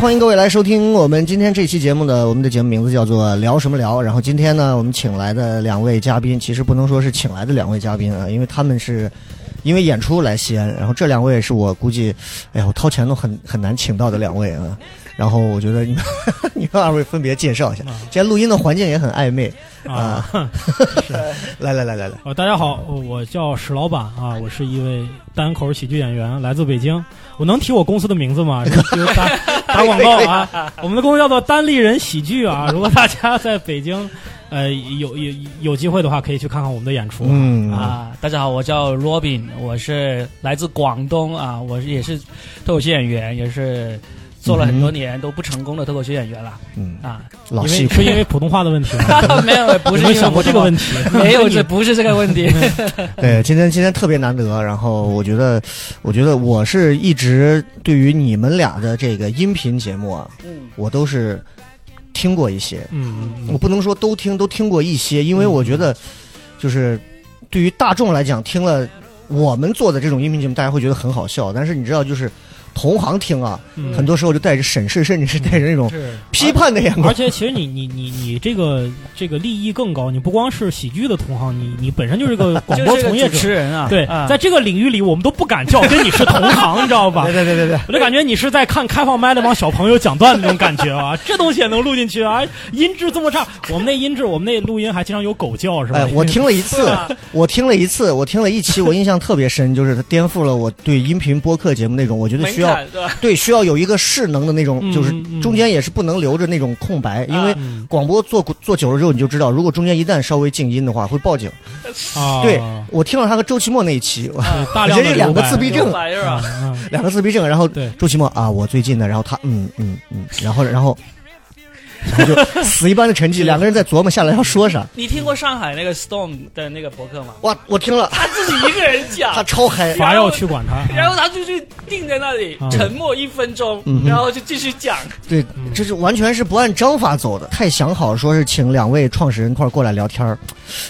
欢迎各位来收听我们今天这期节目的，我们的节目名字叫做聊什么聊。然后今天呢，我们请来的两位嘉宾，其实不能说是请来的两位嘉宾啊，因为他们是因为演出来西安。然后这两位是我估计，哎呀，我掏钱都很很难请到的两位啊。然后我觉得你们 你们二位分别介绍一下，今天录音的环境也很暧昧啊。来来来来来，呃，大家好，我叫史老板啊，我是一位单口喜剧演员，来自北京。我能提我公司的名字吗？就打打广告啊！我们的公司叫做单立人喜剧啊。如果大家在北京，呃，有有有机会的话，可以去看看我们的演出。嗯啊，大家好，我叫 Robin，我是来自广东啊，我是也是脱口秀演员，也是做了很多年都不成功的脱口秀演员了嗯，啊。因老戏是因为普通话的问题吗？没有，不是因为有没有想过这个问题？没有，这不是这个问题。对，今天今天特别难得，然后我觉得，我觉得我是一直对于你们俩的这个音频节目啊，嗯，我都是听过一些，嗯，嗯我不能说都听，都听过一些，因为我觉得，就是对于大众来讲，听了我们做的这种音频节目，大家会觉得很好笑，但是你知道，就是同行听啊，嗯很多时候就带着审视，甚至是带着那种批判的眼光而。且其实你你你你这个这个利益更高，你不光是喜剧的同行，你你本身就是个 广播从业者。持人啊，对，啊在这个领域里，我们都不敢叫跟你是同行，你知道吧对？对对对对，我就感觉你是在看开放麦那帮小朋友讲段子那种感觉啊，这东西也能录进去啊，音质这么差，我们那音质，我们那录音还经常有狗叫是吧？哎，我听了一次，我听了一次，我听了一期，我印象特别深，就是它颠覆了我对音频播客节目那种，我觉得门需要对？对需要有一个势能的那种，嗯就是中间也是不能留着那种空白，因为嗯广播做做久了之后，你就知道，如果中间一旦稍微静音的话，会报警。啊，对我听了他和周奇墨那一期，我 对大量的我觉得两个自闭症 两个自闭症，然后周奇墨啊，我最近的，然后他嗯嗯嗯，然后然后然后就死一般的沉寂，两个人在琢磨下来要说啥。你听过上海那个 Storm 的那个博客吗？哇，我听了，他自己一个人讲 他，超嗨，伐要去管他，然后他就去定在那里啊沉默一分钟嗯，然后就继续讲。对，这是完全是不按章法走的，太想好说是请两位创始人一块儿过来聊天儿，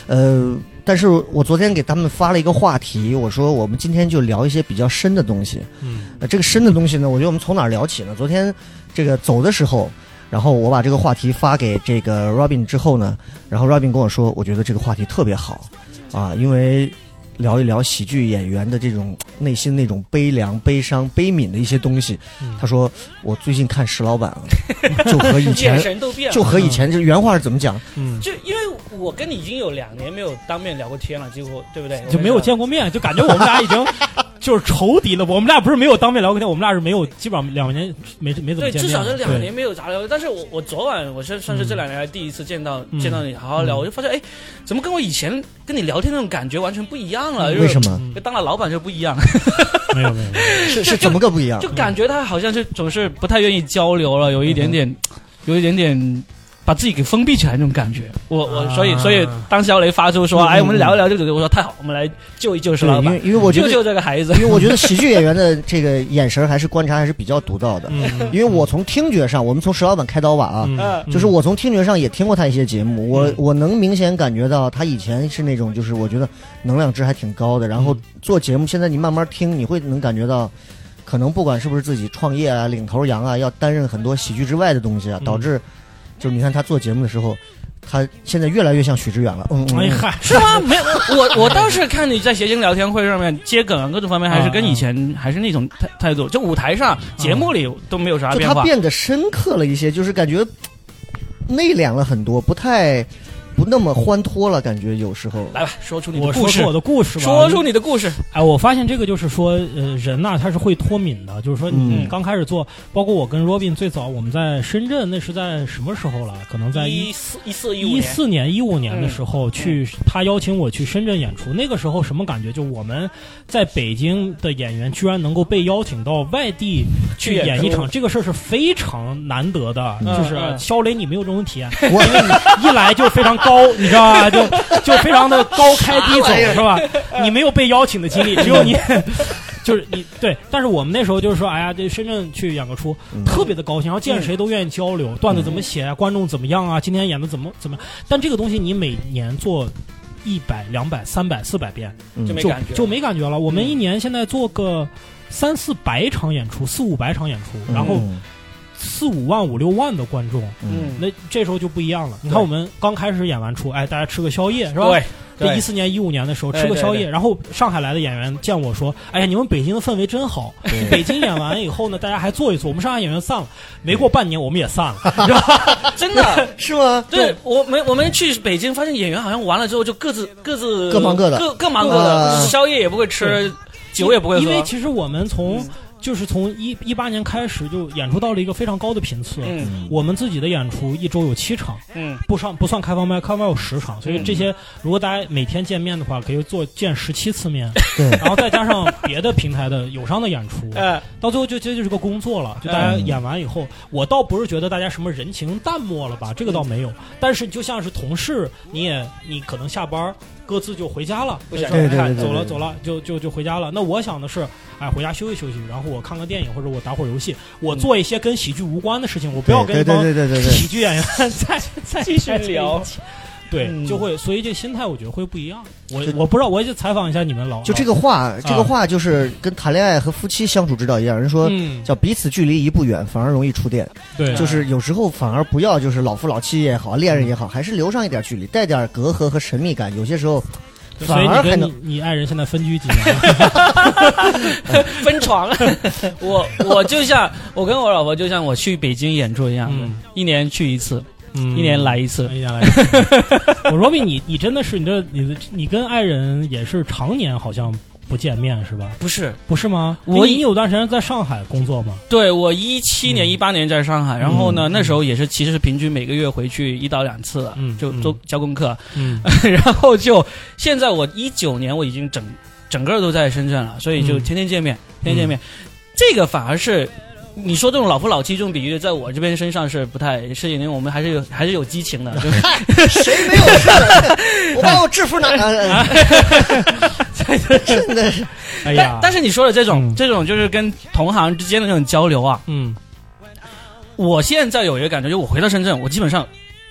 呃，但是我昨天给他们发了一个话题，我说我们今天就聊一些比较深的东西。嗯呃，这个深的东西呢，我觉得我们从哪儿聊起呢？昨天这个走的时候，然后我把这个话题发给这个 Robin 之后呢，然后 Robin 跟我说，我觉得这个话题特别好啊，因为聊一聊喜剧演员的这种内心那种悲凉、悲伤、悲悯的一些东西。嗯他说，我最近看石老板啊，就和以眼前神都变了，就和以前这原话是怎么讲？嗯，就因为我跟你已经有两年没有当面聊过天了，几乎对不对？就没有见过面，就感觉我们俩已经 就是仇敌了。我们俩不是没有当面聊过天，我们俩是没有，基本上两年没没怎么对。至少是两年没有咋聊。但是我我昨晚我算算是这两年来第一次见到、嗯见到你好好聊，嗯我就发现哎，怎么跟我以前跟你聊天那种感觉完全不一样了？为什么？当了老板就不一样，没有没有，是是怎么个不一样就？感觉他好像是总是不太愿意交流了，有一点点，嗯有一点点。把自己给封闭起来那种感觉，我我啊所以所以当肖雷发出说，嗯哎，我们聊一聊这个，我说太好，我们来救一救石对，老板。因为，因为我觉得，救救这个孩子。因。为我觉得喜剧演员的 这个眼神还是观察还是比较独到的。嗯，因为我从听觉上，我们从石老板开刀吧啊，嗯。就是我从听觉上也听过他一些节目，我嗯。我能明显感觉到他以前是那种就是我觉得能量值还挺高的，然后嗯。做节目，现在你慢慢听，你会能感觉到，可能不管是不是自己创业啊、领头羊啊，要担任很多喜剧之外的东西啊，嗯。导致就是你看他做节目的时候，他现在越来越像许知远了。嗯，哎嗨，是吗？没有，我我倒是看你在谐星聊天会上面接梗啊，各种方面还是跟以前还是那种态态度，就舞台上、节目里都没有啥就变化。他变得深刻了一些，就是感觉内敛了很多，不太不那么欢脱了，感觉有时候。来吧，说出你的故事我说出，我的故事吧。说出你的故事。哎，我发现这个就是说，呃，人呐、他是会脱敏的。就是说，你嗯刚开始做，包括我跟 Robin 最早我们在深圳，那是在什么时候了？可能在一一四一四一四年、一五年的时候嗯去，他邀请我去深圳演出。那个时候什么感觉？就我们在北京的演员居然能够被邀请到外地去去演一场，这个事儿是非常难得的。嗯就是嗯肖雷，你没有这种体验，我因为你一来就非常高，你知道吧？就就非常的高开低走，是吧？你没有被邀请的经历，只有你。就是你对，但是我们那时候就是说，哎呀，这深圳去演个出，嗯特别的高兴，然后见谁都愿意交流，段子怎么写啊，观众怎么样啊，今天演的怎么怎么样。但这个东西你每年做一百、两百、三百、四百遍，嗯就就没感觉，就没感觉了。我们嗯一年现在做个三四百场演出，四五百场演出，然后嗯四五万、五六万的观众，嗯嗯，那这时候就不一样了。你看我们刚开始演完出，哎，大家吃个宵夜是吧？这一四年、一五年的时候吃个宵夜，然后上海来的演员见我说：“哎呀，你们北京的氛围真好。”对 北京演完以后呢，大家还坐一坐。我们上海演员散了，没过半年我们也散了，你知道吧？真的。是吗？对我们，我们去北京发现演员好像完了之后就各自各自各忙各的各各忙各啊的，宵夜也不会吃，酒也不会喝。因为其实我们从、嗯就是从一一八年开始就演出到了一个非常高的频次。嗯。我们自己的演出一周有七场，嗯。不上不算开放麦，开放麦有十场，所以这些如果大家每天见面的话，可以做见十七次面，对，然后再加上别的平台的友商的演出，哎 到最后就这就是个工作了。就大家演完以后，我倒不是觉得大家什么人情淡漠了吧，这个倒没有。但是就像是同事，你也你可能下班各自就回家了，不想说哎对对对对对走了走了，就就就回家了。那我想的是，哎，回家休息休息，然后我看个电影或者我打会儿游戏，我做一些跟喜剧无关的事情，我不要跟一帮对对对对喜剧演员 再再继续聊起。对，嗯就会，所以这心态我觉得会不一样。我我不知道，我也就采访一下你们老就这个话，这个话就是跟谈恋爱和夫妻相处之道一样。人说嗯，叫彼此距离一步远，反而容易触电。对，就是有时候反而不要，就是老夫老妻也好，恋人也好，还是留上一点距离，带点隔阂和神秘感。有些时候所以反而还能你跟你你爱人现在分居几年？分床。我我就像我跟我老婆就像我去北京演出一样，嗯一年去一次，嗯一年来一次一。年来一次。我罗比你你真的是你这你的你跟爱人也是常年好像不见面是吧？不是，不是吗？我你你有段时间在上海工作吗？对我一七年、嗯一八年在上海，然后呢，嗯那时候也是其实是平均每个月回去一到两次了，嗯嗯就都教功课，嗯 然后就现在我一九年我已经整整个都在深圳了，所以就嗯天天见面，天天见面，这个反而是。你说这种老夫老妻这种比喻，在我这边身上是不太适应，因为我们还是有还是有激情的，就是。谁没有事？我把我制服拿了。真的是，哎呀。但，但是你说的这种、嗯。这种就是跟同行之间的那种交流啊，嗯。我现在有一个感觉，就我回到深圳，我基本上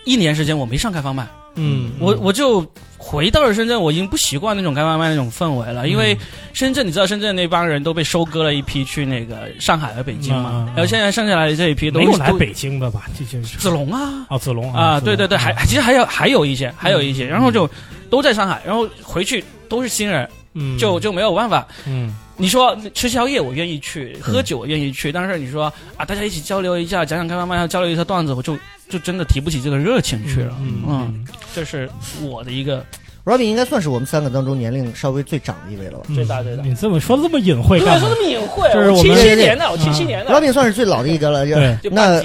一年时间我没上开放麦，嗯，我我就回到了深圳，我已经不习惯那种开外卖那种氛围了，因嗯为深圳你知道深圳那帮人都被收割了一批去那个上海和北京嘛，然后现在剩下来的这一批都没有来北京的吧？这些是子龙啊。啊，子龙啊，对对对，还其实还有还有一些，还有一些，嗯然后就都在上海，然后回去都是新人，嗯就就没有办法。嗯你说吃宵夜我愿意去，喝酒我愿意去，但是你说啊，大家一起交流一下，讲讲开放麦，交流一下段子，我就就真的提不起这个热情去了。嗯嗯，这是我的一个 Robin 应该算是我们三个当中年龄稍微最长的一位了吧嗯最大最大你这么说的这么隐晦干嘛？么隐晦这是我们七七年的，我七七年的，？Robin 算是最老的一个了。就对就那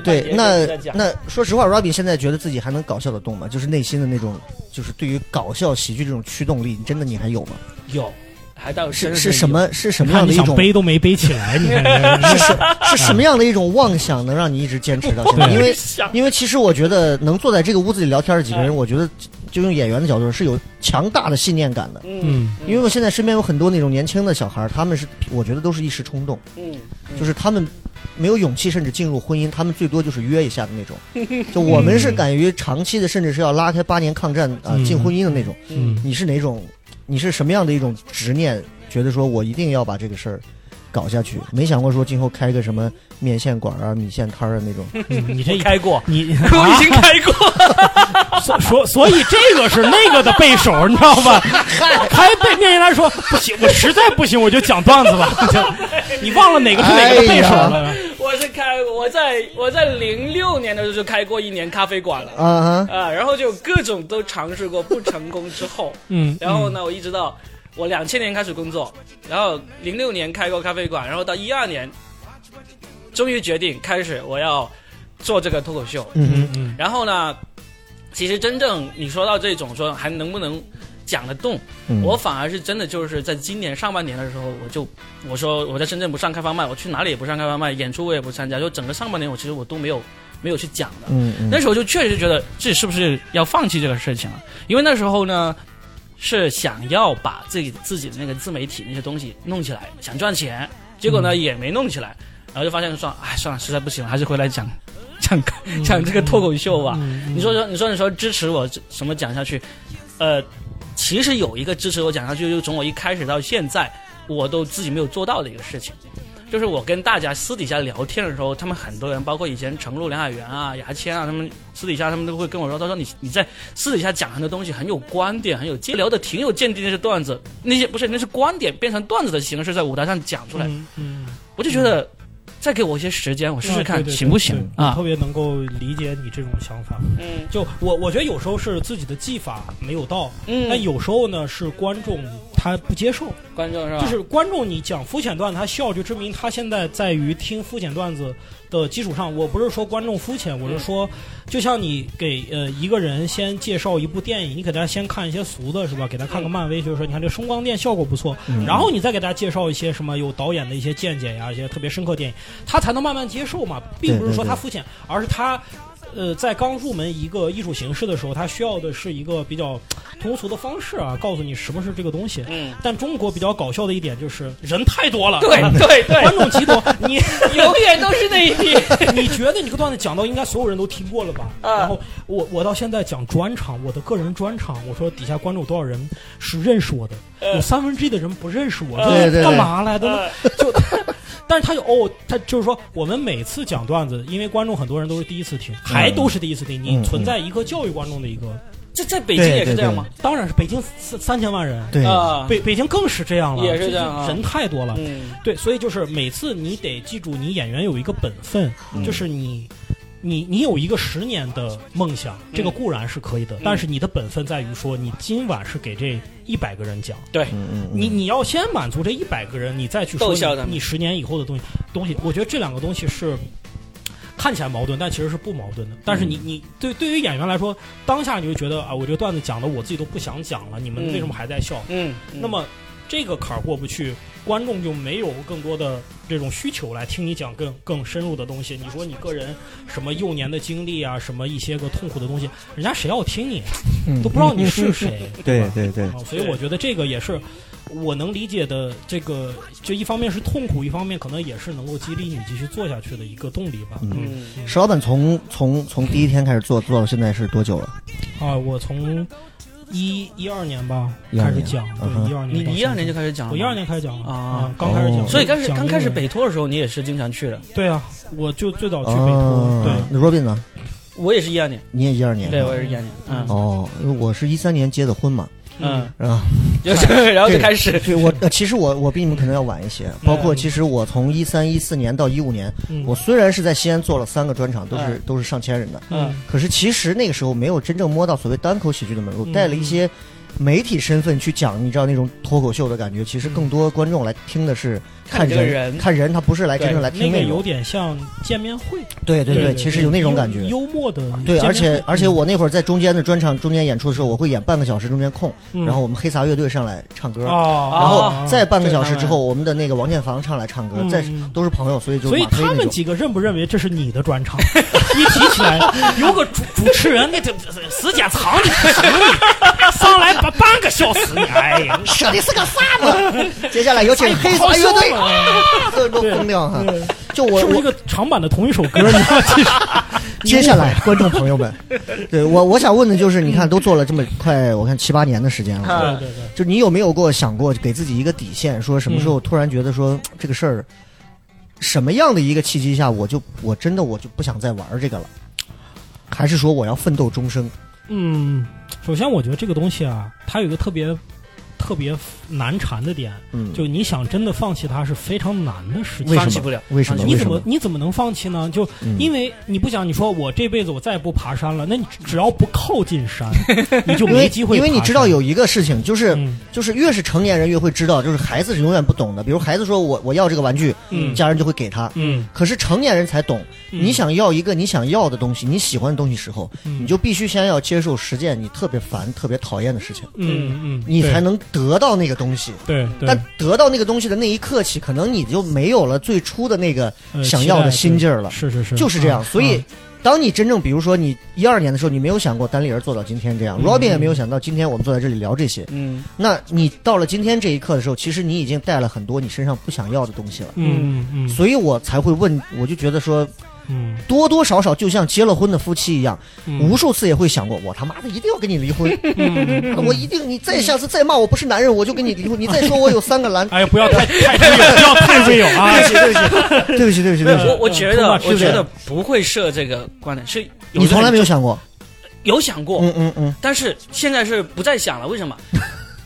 对那那说实话，Robin 现在觉得自己还能搞笑的动吗？就是内心的那种，就是对于搞笑喜剧这种驱动力，真的你还有吗？有，还到是是什？么是什么样的一种背都没背起来，你看这是 什是什么样的一种妄想能让你一直坚持到现在？因为 因为其实我觉得能坐在这个屋子里聊天的几个人，我觉得就用演员的角度是有强大的信念感的。嗯因为我现在身边有很多那种年轻的小孩，他们是我觉得都是一时冲动，嗯，就是他们没有勇气，甚至进入婚姻，他们最多就是约一下的那种。就我们是敢于长期的，甚至是要拉开八年抗战啊、嗯进婚姻的那种。嗯你是哪种？你是什么样的一种执念？觉得说我一定要把这个事儿搞下去？没想过说今后开个什么面线馆啊、米线摊儿啊那种。嗯，你这我 开过，你 我已经开过，所所所以这个是那个的背手，你知道吧？还被面线来说不行，我实在不行，我就讲段子吧。你忘了哪个是哪个的背手了？我是开我在我在零六年的时候就开过一年咖啡馆了。啊，然后就各种都尝试过，不成功之后，嗯，然后呢，我一直到我两千年开始工作，然后零六年开过咖啡馆，然后到一二年，终于决定开始我要做这个脱口秀。嗯嗯嗯然后呢，其实真正你说到这种说还能不能讲得动，嗯，我反而是真的就是在今年上半年的时候，我就我说我在深圳不上开放麦，我去哪里也不上开放麦，演出我也不参加，就整个上半年我其实我都没有没有去讲的。嗯嗯那时候就确实觉得自己是不是要放弃这个事情了，因为那时候呢是想要把自己自己的那个自媒体那些东西弄起来，想赚钱，结果呢、也没弄起来，然后就发现说，哎，算了，实在不行了，还是回来讲讲讲这个脱口秀吧。嗯你说说，你说你说支持我什么讲下去？呃，其实有一个支持我讲下去，就是从我一开始到现在，我都自己没有做到的一个事情，就是我跟大家私底下聊天的时候，他们很多人，包括以前程璐、梁海源啊、牙签啊，他们私底下他们都会跟我说，他说你你在私底下讲很多东西很有观点，很有见聊的挺有见地，那些段子，那些不是那是观点变成段子的形式在舞台上讲出来，嗯嗯，我就觉得再给我一些时间，我试试看行不行啊特？别能够理解你这种想法。嗯就我我觉得有时候是自己的技法没有到，嗯但有时候呢是观众他不接受，观众是吧？就是观众你讲肤浅段子，他笑就证明他现在在于听肤浅段子的基础上，我不是说观众肤浅，我是说，就像你给呃一个人先介绍一部电影，你给他先看一些俗的是吧？给他看个漫威，就是说你看这声光电效果不错，嗯然后你再给大家介绍一些什么有导演的一些见解呀，一些特别深刻电影，他才能慢慢接受嘛，并不是说他肤浅，而是他。呃，在刚入门一个艺术形式的时候，他需要的是一个比较通俗的方式啊，告诉你什么是这个东西。嗯，但中国比较搞笑的一点就是人太多了，对啊对对，观众极多，你 永远都是那一批。你觉得你这个段子讲到应该所有人都听过了吧？啊然后我我到现在讲专场，我的个人专场，我说底下观众有多少人是认识我的，有三分之一的人不认识我，这对对对。干嘛来的呢？呃就，但是他有哦，他就是说，我们每次讲段子，因为观众很多人都是第一次听，还都是第一次听，你嗯存在一个教育观众的一个，这在北京也是这样吗？当然是北京三三千万人，对，啊，北北京更是这样了，也是这样啊。人太多了。嗯。对，所以就是每次你得记住，你演员有一个本分，嗯。就是你。你你有一个十年的梦想，这个固然是可以的，但是你的本分在于说，你今晚是给这一百个人讲，对，你你要先满足这一百个人，你再去说你你十年以后的东西东西。我觉得这两个东西是看起来矛盾，但其实是不矛盾的。但是你嗯。你对对于演员来说，当下你就觉得啊，我这个段子讲的我自己都不想讲了，你们嗯。为什么还在笑？嗯，那么这个坎儿过不去，观众就没有更多的这种需求来听你讲更更深入的东西。你说你个人什么幼年的经历啊，什么一些个痛苦的东西，人家谁要听你？嗯都不知道你是谁，吧？对对对，啊，所以我觉得这个也是我能理解的。这个就一方面是痛苦，一方面可能也是能够激励你继续做下去的一个动力吧。嗯嗯石老板从从从第一天开始做做到现在是多久了？啊，我从一一二年吧开始讲，对，一二年你一二年就开始讲了，我一二年开始讲了啊刚开始讲哦，所以刚开始刚开始北托的时候，你也是经常去的。对啊，我就最早去北托，哦对，那 Robin 呢？我也是一二年，你也一二年？对我也是一二年，嗯。哦，因为我是一三年结的婚嘛，嗯，啊，就 然后就开始，对我呃其实我我比你们可能要晚一些，包括其实我从一三一四年到一五年，嗯。我虽然是在西安做了三个专场，都是嗯。都是上千人的，嗯。可是其实那个时候没有真正摸到所谓单口喜剧的门路，嗯。带了一些媒体身份去讲，你知道那种脱口秀的感觉。其实更多观众来听的是看这个人，看人，他不是来真正来那个有。点像见面会，对对对，其实有那种感觉。幽幽默的对，而且而且嗯我那会儿在中间的专场中间演出的时候，我会演半个小时中间空，嗯然后我们黑撒乐队上来唱歌，啊，然后啊再半个小时之后，我们的那个王建房上来唱歌，再都是朋友，所以就所以。他们几个认不认为这是你的专场？一提起来，有个主主持人，那这这时间长的不行你，上来半半个小时，哎呀，说的是个啥子？接下来有请黑撒乐队，啊，所有人都疯掉哈。就我我是不是一个长版的同一首歌？你知道吗？其实 接下来，观众朋友们，对我我想问的就是，你看都做了这么快，我看七八年的时间了，啊对对对，就你有没有过想过给自己一个底线，说什么时候突然觉得说这个事儿，什么样的一个契机下，我就我真的我就不想再玩这个了，还是说我要奋斗终生？嗯，首先我觉得这个东西啊，它有一个特别特特别难缠的点，嗯，就你想真的放弃它是非常难的事情为。什么放弃不了为什么？你怎么？么你怎么能放弃呢？就嗯因为你不想，你说我这辈子我再也不爬山了，那你只要不靠近山，你就没机会。因为你知道有一个事情，就是、嗯就是越是成年人越会知道，就是孩子是永远不懂的。比如孩子说我我要这个玩具，嗯家人就会给他。嗯，可是成年人才懂，嗯你想要一个你想要的东西，你喜欢的东西时候，嗯你就必须先要接受实践你特别烦、特别讨厌的事情，嗯嗯，你才能得到那个东西。对对但得到那个东西的那一刻起，可能你就没有了最初的那个呃想要的心劲儿了。是是是，就是这样。啊所以啊，当你真正比如说你一二年的时候，你没有想过单立人做到今天这样、嗯 r o b i n 也没有想到今天我们坐在这里聊这些。嗯，那你到了今天这一刻的时候，其实你已经带了很多你身上不想要的东西了。嗯嗯所以我才会问，我就觉得说，嗯。多多少少就像结了婚的夫妻一样，嗯，无数次也会想过，我他妈的一定要跟你离婚，嗯。我一定，你再下次再骂我不是男人，我就跟你离婚，你再说我有三个蓝，哎呀，不要太不要太 real 啊！对不起，对不起，对不起，对不起，对不起，我我觉得嗯我觉得不会设这个观点，是你从来没有有想过，有想过，嗯嗯嗯，但是现在是不再想了，为什么？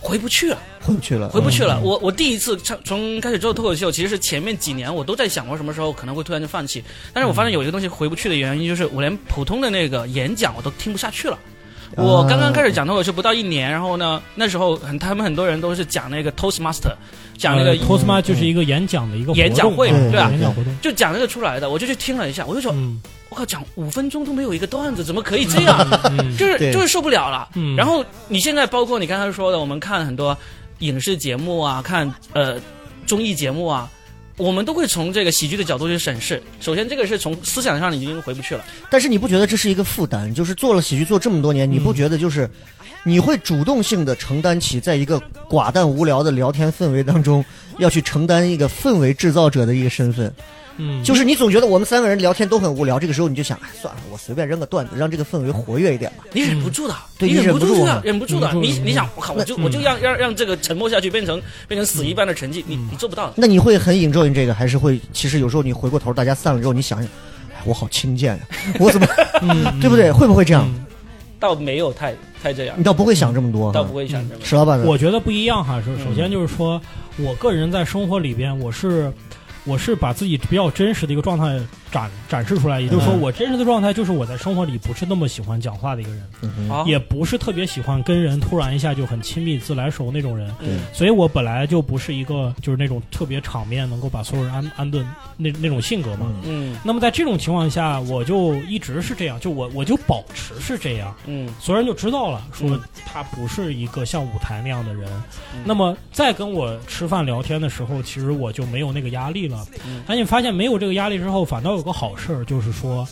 回不去了，回不去了，回不去了。嗯我我第一次从从开始做脱口秀，其实是前面几年我都在想我什么时候可能会突然就放弃，但是我发现有一个东西回不去的原因，就是我连普通的那个演讲我都听不下去了。我刚刚开始讲脱口秀不到一年，然后呢，那时候很他们很多人都是讲那个 Toastmaster，讲那个、呃 Toastma 就是一个演讲的一个演讲会啊对啊演讲活动。就讲那个出来的，我就去听了一下，我就说，嗯，我靠，讲五分钟都没有一个段子，怎么可以这样？嗯就是就是受不了了。嗯。然后你现在包括你刚才说的，我们看很多影视节目啊，看呃综艺节目啊，我们都会从这个喜剧的角度去审视。首先，这个是从思想上已经回不去了。但是你不觉得这是一个负担？就是做了喜剧做这么多年，你不觉得就是你会主动性的承担起在一个寡淡无聊的聊天氛围当中，要去承担一个氛围制造者的一个身份？嗯，就是你总觉得我们三个人聊天都很无聊，这个时候你就想，哎，算了，我随便扔个段子，让这个氛围活跃一点吧。你忍不住的，对你忍不住的忍不住的。你你想，我靠，我就嗯我就让让让这个沉默下去，变成变成死一般的沉寂，你你做不到的。那你会很 enjoy 这个，还是会？其实有时候你回过头，大家散了之后，你想想，哎，我好轻贱呀、我怎么，嗯 对不对？会不会这样？嗯倒没有太太这样你，倒不会想这么多，倒不会想这么。石老板，我觉得不一样哈。首首先就是说，我个人在生活里边，我是我是把自己比较真实的一个状态展展示出来，也就是说，嗯我真实的状态就是我在生活里不是那么喜欢讲话的一个人，嗯，也不是特别喜欢跟人突然一下就很亲密自来熟那种人。嗯所以我本来就不是一个就是那种特别场面能够把所有人安安顿那那种性格嘛。嗯嗯那么在这种情况下，我就一直是这样，就我我就保持是这样，嗯所有人就知道了，说嗯他不是一个像舞台那样的人。嗯那么在跟我吃饭聊天的时候，其实我就没有那个压力了。嗯但你发现没有这个压力之后，反倒有个好事儿，就是说。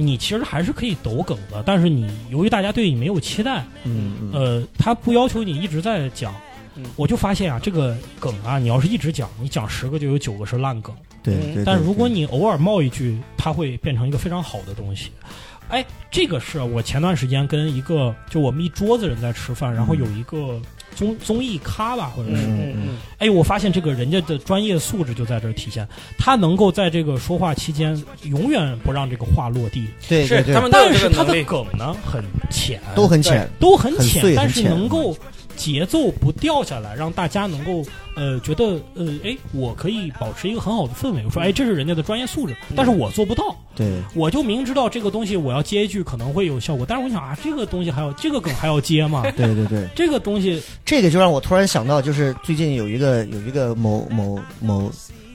你其实还是可以抖梗的，但是你由于大家对你没有期待，嗯嗯呃，他不要求你一直在讲嗯，我就发现啊，这个梗啊，你要是一直讲，你讲十个就有九个是烂梗。对对对。但如果你偶尔冒一句，它会变成一个非常好的东西。哎，这个是我前段时间跟一个就我们一桌子人在吃饭，然后有一个综综艺咖吧，或者是，嗯嗯哎，我发现这个人家的专业素质就在这儿体现，他能够在这个说话期间永远不让这个话落地，嗯，对是他们但是他的。梗呢很浅，都很浅，都很浅，但是能够节奏不掉下来，让大家能够呃觉得呃哎，我可以保持一个很好的氛围。我说哎，这是人家的专业素质，但是我做不到。对我就明知道这个东西我要接一句可能会有效果，但是我想啊，这个东西还要这个梗还要接吗？对对对，这个东西，这个就让我突然想到，就是最近有一个有一个某某某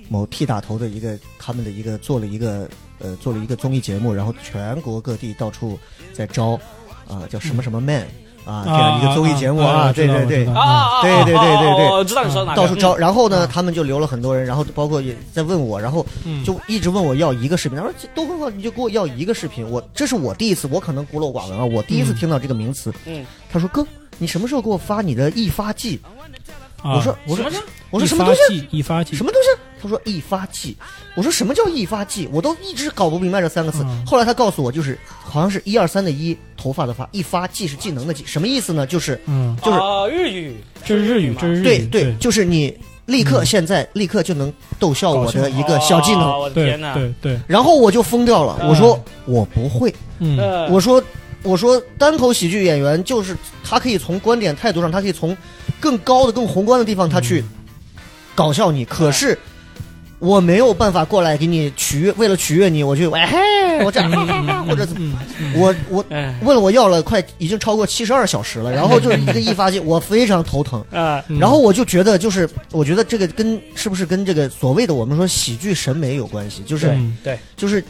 某 T 打头的一个他们的一个做了一个呃做了一个综艺节目，然后全国各地到处在招啊、叫什么什么 man 啊、这样一个综艺节目啊，对对对。啊啊！对对对对对我知道你说哪个，到处招，然后呢，嗯他们就留了很多人，然后包括也在问我，然后嗯，就一直问我要一个视频。他说这都很好，你就给我要一个视频。我这是我第一次，我可能孤陋寡闻啊，我第一次嗯听到这个名词。嗯，他说哥，你什么时候给我发你的易发剂？啊我说我说什么呢我说什么东西？发剂什么东西？他说一发剂。我说什么叫一发剂？我都一直搞不明白这三个字。嗯后来他告诉我，就是好像是一二三的一，头发的发，一发技是技能的技，什么意思呢？就是嗯，就是啊日语，这是日语，嘛这是日语，对对对，就是你立刻嗯现在立刻就能逗笑我的一个小技能。哦我的对天哪！对对，然后我就疯掉了，嗯我说我不会，嗯呃，我说我说单口喜剧演员就是他可以从观点态度上，他可以从更高的、更宏观的地方，他去搞笑你。可是我没有办法过来给你取悦，为了取悦你，我就 哎嘿，我这样，或者怎么我我哎问了我要了快已经超过七十二小时了，然后就是一个一发现，我非常头疼。啊，嗯然后我就觉得，就是我觉得这个跟是不是跟这个所谓的我们说喜剧审美有关系？就是嗯对，就是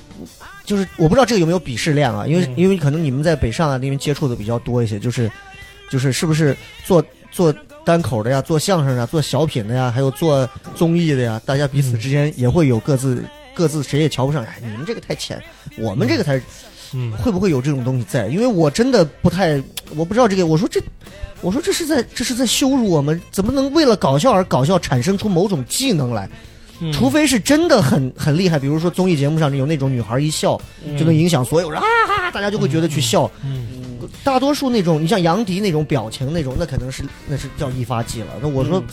就是我不知道这个有没有鄙视链啊，因为、嗯因为可能你们在北上啊那边接触的比较多一些，就是就是是不是做做单口的呀，做相声的呀，做小品的呀，还有做综艺的呀，大家彼此之间也会有各自、各自谁也瞧不上，哎，你们这个太浅，我们这个才会不会有这种东西在？因为我真的不太，我不知道这个。我说这，我说这是在这是在羞辱我们，怎么能为了搞笑而搞笑，产生出某种技能来？嗯除非是真的很很厉害，比如说综艺节目上有那种女孩一笑就能影响所有人，啊哈哈，大家就会觉得去笑。嗯大多数那种，你像杨迪那种表情那种，那可能是那是叫一发技了。那我说，嗯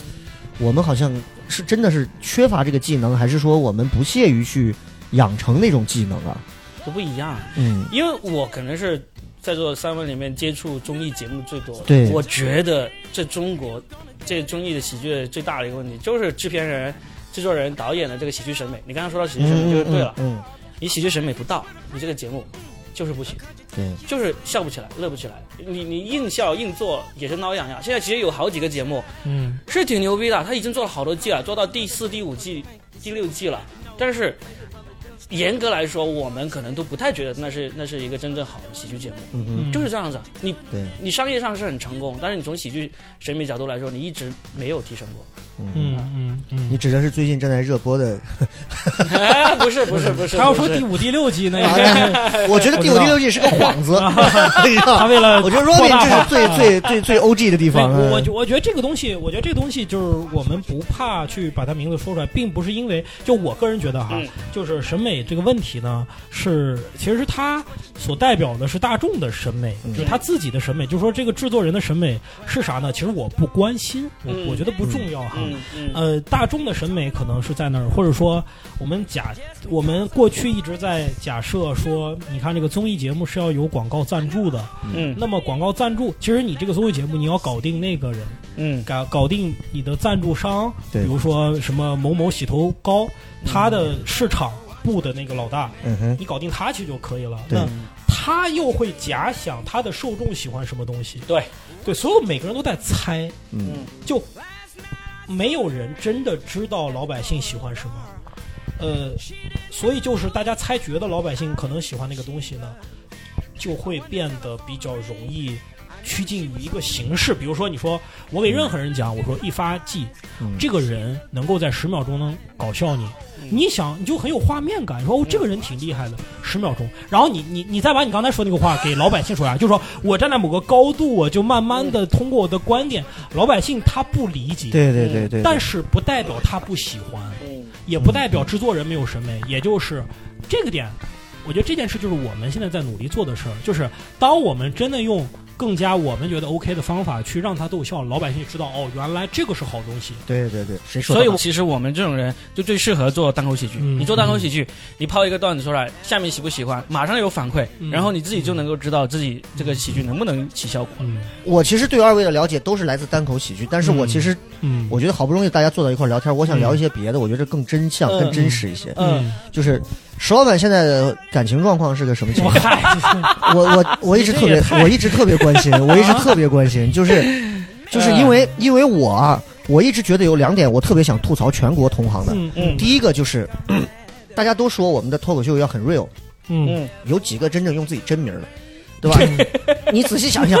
我们好像是真的是缺乏这个技能，还是说我们不屑于去养成那种技能啊？都不一样。嗯，因为我可能是在座三位里面接触综艺节目最多，对我觉得这中国这综艺的喜剧最大的一个问题就是制片人、制作人、导演的这个喜剧审美。你刚刚说到喜剧审美，就是对了，嗯，你喜剧审美不到，你这个节目就是不行，对，就是笑不起来，乐不起来。你你硬笑硬做也是挠痒痒。现在其实有好几个节目嗯是挺牛逼的，他已经做了好多季了，做到第四、第五季、第六季了，但是。严格来说，我们可能都不太觉得那是那是一个真正好的喜剧节目。就是这样子。你对，你商业上是很成功，但是你从喜剧审美角度来说，你一直没有提升过。嗯嗯嗯你指的是最近正在热播的？哎，不是不是不是，他要说第五、第六季，那应该我觉得第五、第六季是个幌子，他为了我觉得扩 Robin 这是最最最最 OG 的地，方。我我嗯觉我觉得这个东西，我觉得这个东西就是我们不怕去把它名字说出来，并不是因为就我个人觉得哈，嗯就是审美这个问题呢，是其实是他所代表的是大众的审美，嗯就是他自己的审美，就是说这个制作人的审美是啥呢？其实我不关心，我、嗯我觉得不重要哈。嗯嗯。呃，大众的审美可能是在那儿，或者说我们假我们过去一直在假设说，你看这个综艺节目是要有广告赞助的，嗯。那么广告赞助，其实你这个综艺节目你要搞定那个人，嗯。搞搞定你的赞助商，对。比如说什么某某洗头膏，他的市场部的那个老大，嗯哼，你搞定他去就可以了。那他又会假想他的受众喜欢什么东西，对。对，所有每个人都在猜，嗯。就没有人真的知道老百姓喜欢什么。呃，所以就是大家猜觉得老百姓可能喜欢那个东西呢，就会变得比较容易趋近于一个形式。比如说，你说我给任何人讲，我说一发技，嗯这个人能够在十秒钟能搞笑你，你想你就很有画面感，说哦这个人挺厉害的，十秒钟，然后你你你再把你刚才说那个话给老百姓说呀，就是说我站在某个高度，我就慢慢的通过我的观点，老百姓他不理解，对对对对，但是不代表他不喜欢，嗯。也不代表制作人没有审美，也就是这个点，我觉得这件事就是我们现在在努力做的事儿，就是当我们真的用更加我们觉得 OK 的方法去让他逗笑，老百姓知道哦，原来这个是好东西。对对对，谁说的？所以其实我们这种人就最适合做单口喜剧。嗯你做单口喜剧，你抛一个段子出来，下面喜不喜欢，马上有反馈，嗯然后你自己就能够知道自己这个喜剧能不能起效果。嗯我其实对二位的了解都是来自单口喜剧，但是我其实嗯，我觉得好不容易大家坐到一块聊天，我想聊一些别的，我觉得更真相、嗯更真实一些。嗯，就是石老板现在的感情状况是个什么情况？我我我一直特别我一直特别关心，我一直特别关心，就是 就是因为因为我啊，我一直觉得有两点我特别想吐槽全国同行的。嗯嗯第一个就是，大家都说我们的脱口秀要很 real，嗯嗯，有几个真正用自己真名的，对吧？你仔细想想，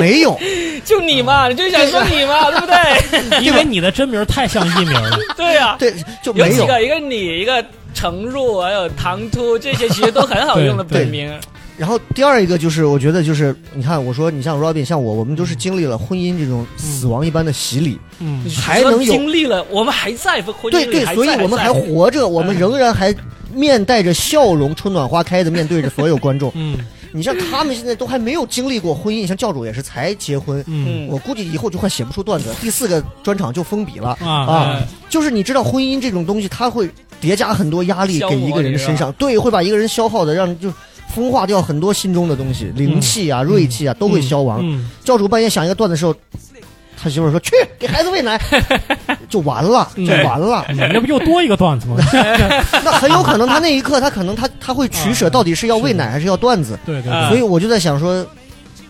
没有。就你嘛，你就想说你嘛，对不对？因为你的真名太像艺名了。对呀、对，就没有。一个，一个你，一个程入，还有唐突，这些其实都很好用的对。本名。然后第二一个就是，我觉得就是，你看，我说你像 Robin，像我，我们都是经历了婚姻这种死亡一般的洗礼，嗯。还能有经历了，我们还在婚姻对对，所以我们还活着，我们仍然还面带着笑容，春暖花开的面对着所有观众。嗯你像他们现在都还没有经历过婚姻，像教主也是才结婚，我估计以后就快写不出段子，第四个专场就封笔了啊啊！就是你知道婚姻这种东西，它会叠加很多压力给一个人磨你是吧身上，对，会把一个人消耗的让就风化掉很多心中的东西，灵气啊、锐气啊都会消亡。嗯，教主半夜想一个段子的时候，他媳妇儿说：“去给孩子喂奶，就完了，就完了。嗯那不又多一个段子吗？那很有可能他那一刻，他可能他他会取舍，到底是要喂奶还是要段子。对对啊所以我就在想说，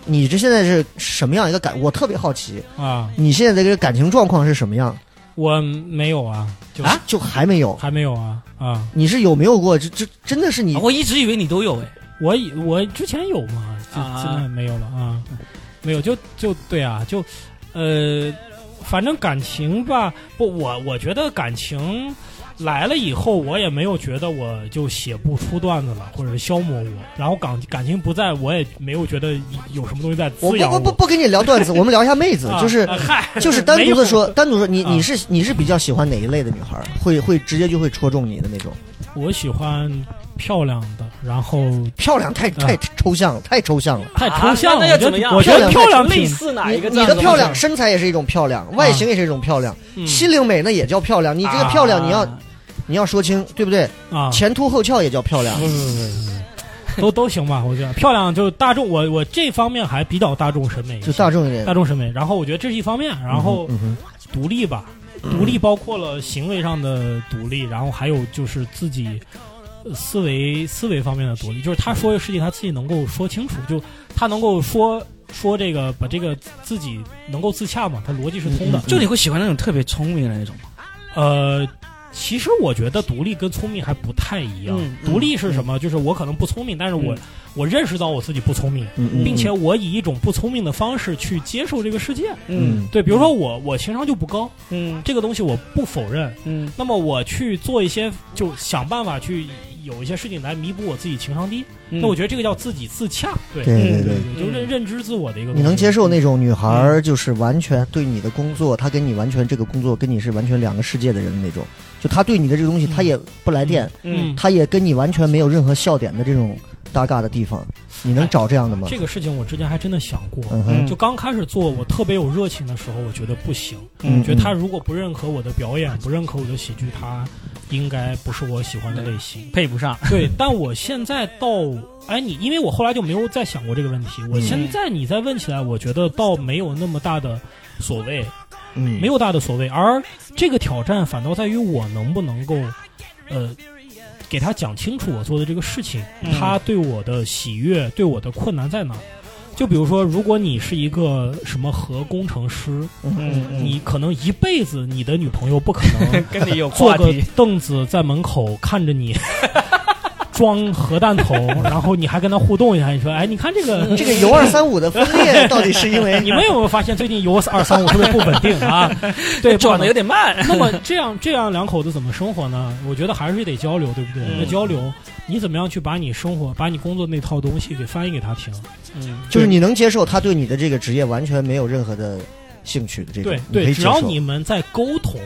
你这现在是什么样一个感？我特别好奇，啊，你现在的这个感情状况是什么样？我没有啊，就啊，就还没有。还没有啊啊，你是有没有过？这这真的是你啊我一直以为你都有哎，我以我之前有嘛，现在没有了啊，没有就就对啊，就呃，反正感情吧，不，我我觉得感情来了以后，我也没有觉得我就写不出段子了，或者是消磨我，然后感感情不在，我也没有觉得有什么东西在我滋养不不不不跟你聊段子，我们聊一下妹子，啊就是就是单独的说，单独说，你啊你是你是比较喜欢哪一类的女孩？会会直接就会戳中你的那种？我喜欢漂亮的，然后漂亮太太抽象了，太抽象了。太抽象那那要怎么样我觉得漂亮类漂亮挺似哪一个？你你的漂亮，身材也是一种漂亮，外形也是一种漂亮，嗯心灵美那也叫漂亮。你这个漂亮，你要啊你要说清，对不对？啊，前凸后翘也叫漂亮不。不不不不，都都行吧，我觉得漂亮就大众，我我这方面还比较大众审美，就大众一点大。众审美。然后我觉得这是一方面，然后嗯独立吧，独立包括了行为上的独立，然后还有就是自己呃思维思维方面的独立，就是他说的事情他自己能够说清楚，就他能够说说这个把这个自己能够自洽嘛，他逻辑是通的。就你会喜欢那种特别聪明的那种吗？呃，其实我觉得独立跟聪明还不太一样。嗯独立是什么？就是我可能不聪明，但是我、嗯我认识到我自己不聪明，并且我以一种不聪明的方式去接受这个世界。嗯对，比如说我我情商就不高，嗯这个东西我不否认。嗯那么我去做一些，就想办法去有一些事情来弥补我自己情商低。嗯那我觉得这个叫自己自洽。对对对嗯对。对，就认认知自我的一个。你能接受那种女孩就是完全对你的工作，她跟你完全这个工作跟你是完全两个世界的人的那种，就她对你的这个东西，嗯她也不来电，嗯她也跟你完全没有任何笑点的这种搭嘎的地方，你能找这样的吗？这个事情我之前还真的想过。嗯，就刚开始做，我特别有热情的时候，我觉得不行。嗯觉得他如果不认可我的表演，不认可我的喜剧，他应该不是我喜欢的类型。配不上。对，但我现在到，哎，你因为我后来就没有再想过这个问题。我现在你再问起来，我觉得倒没有那么大的所谓，嗯，没有大的所谓。而这个挑战反倒在于我能不能够，呃，给他讲清楚我做的这个事情，嗯。他对我的喜悦，对我的困难在哪。就比如说，如果你是一个什么核工程师，你可能一辈子你的女朋友不可能 跟你有坐个，凳子在门口看着你装核弹头，然后你还跟他互动一下，你说，哎，你看这个这个铀二三五的分裂到底是因为你们 有没有发现最近铀二三五特别不稳定啊？对，转的有点。慢。那么这样这样两口子怎么生活呢？我觉得还是得交流，对不对？嗯交流，你怎么样去把你生活、把你工作那套东西给翻译给他听？嗯就是你能接受他对你的这个职业完全没有任何的兴趣的这种，对对，只要你们在沟通，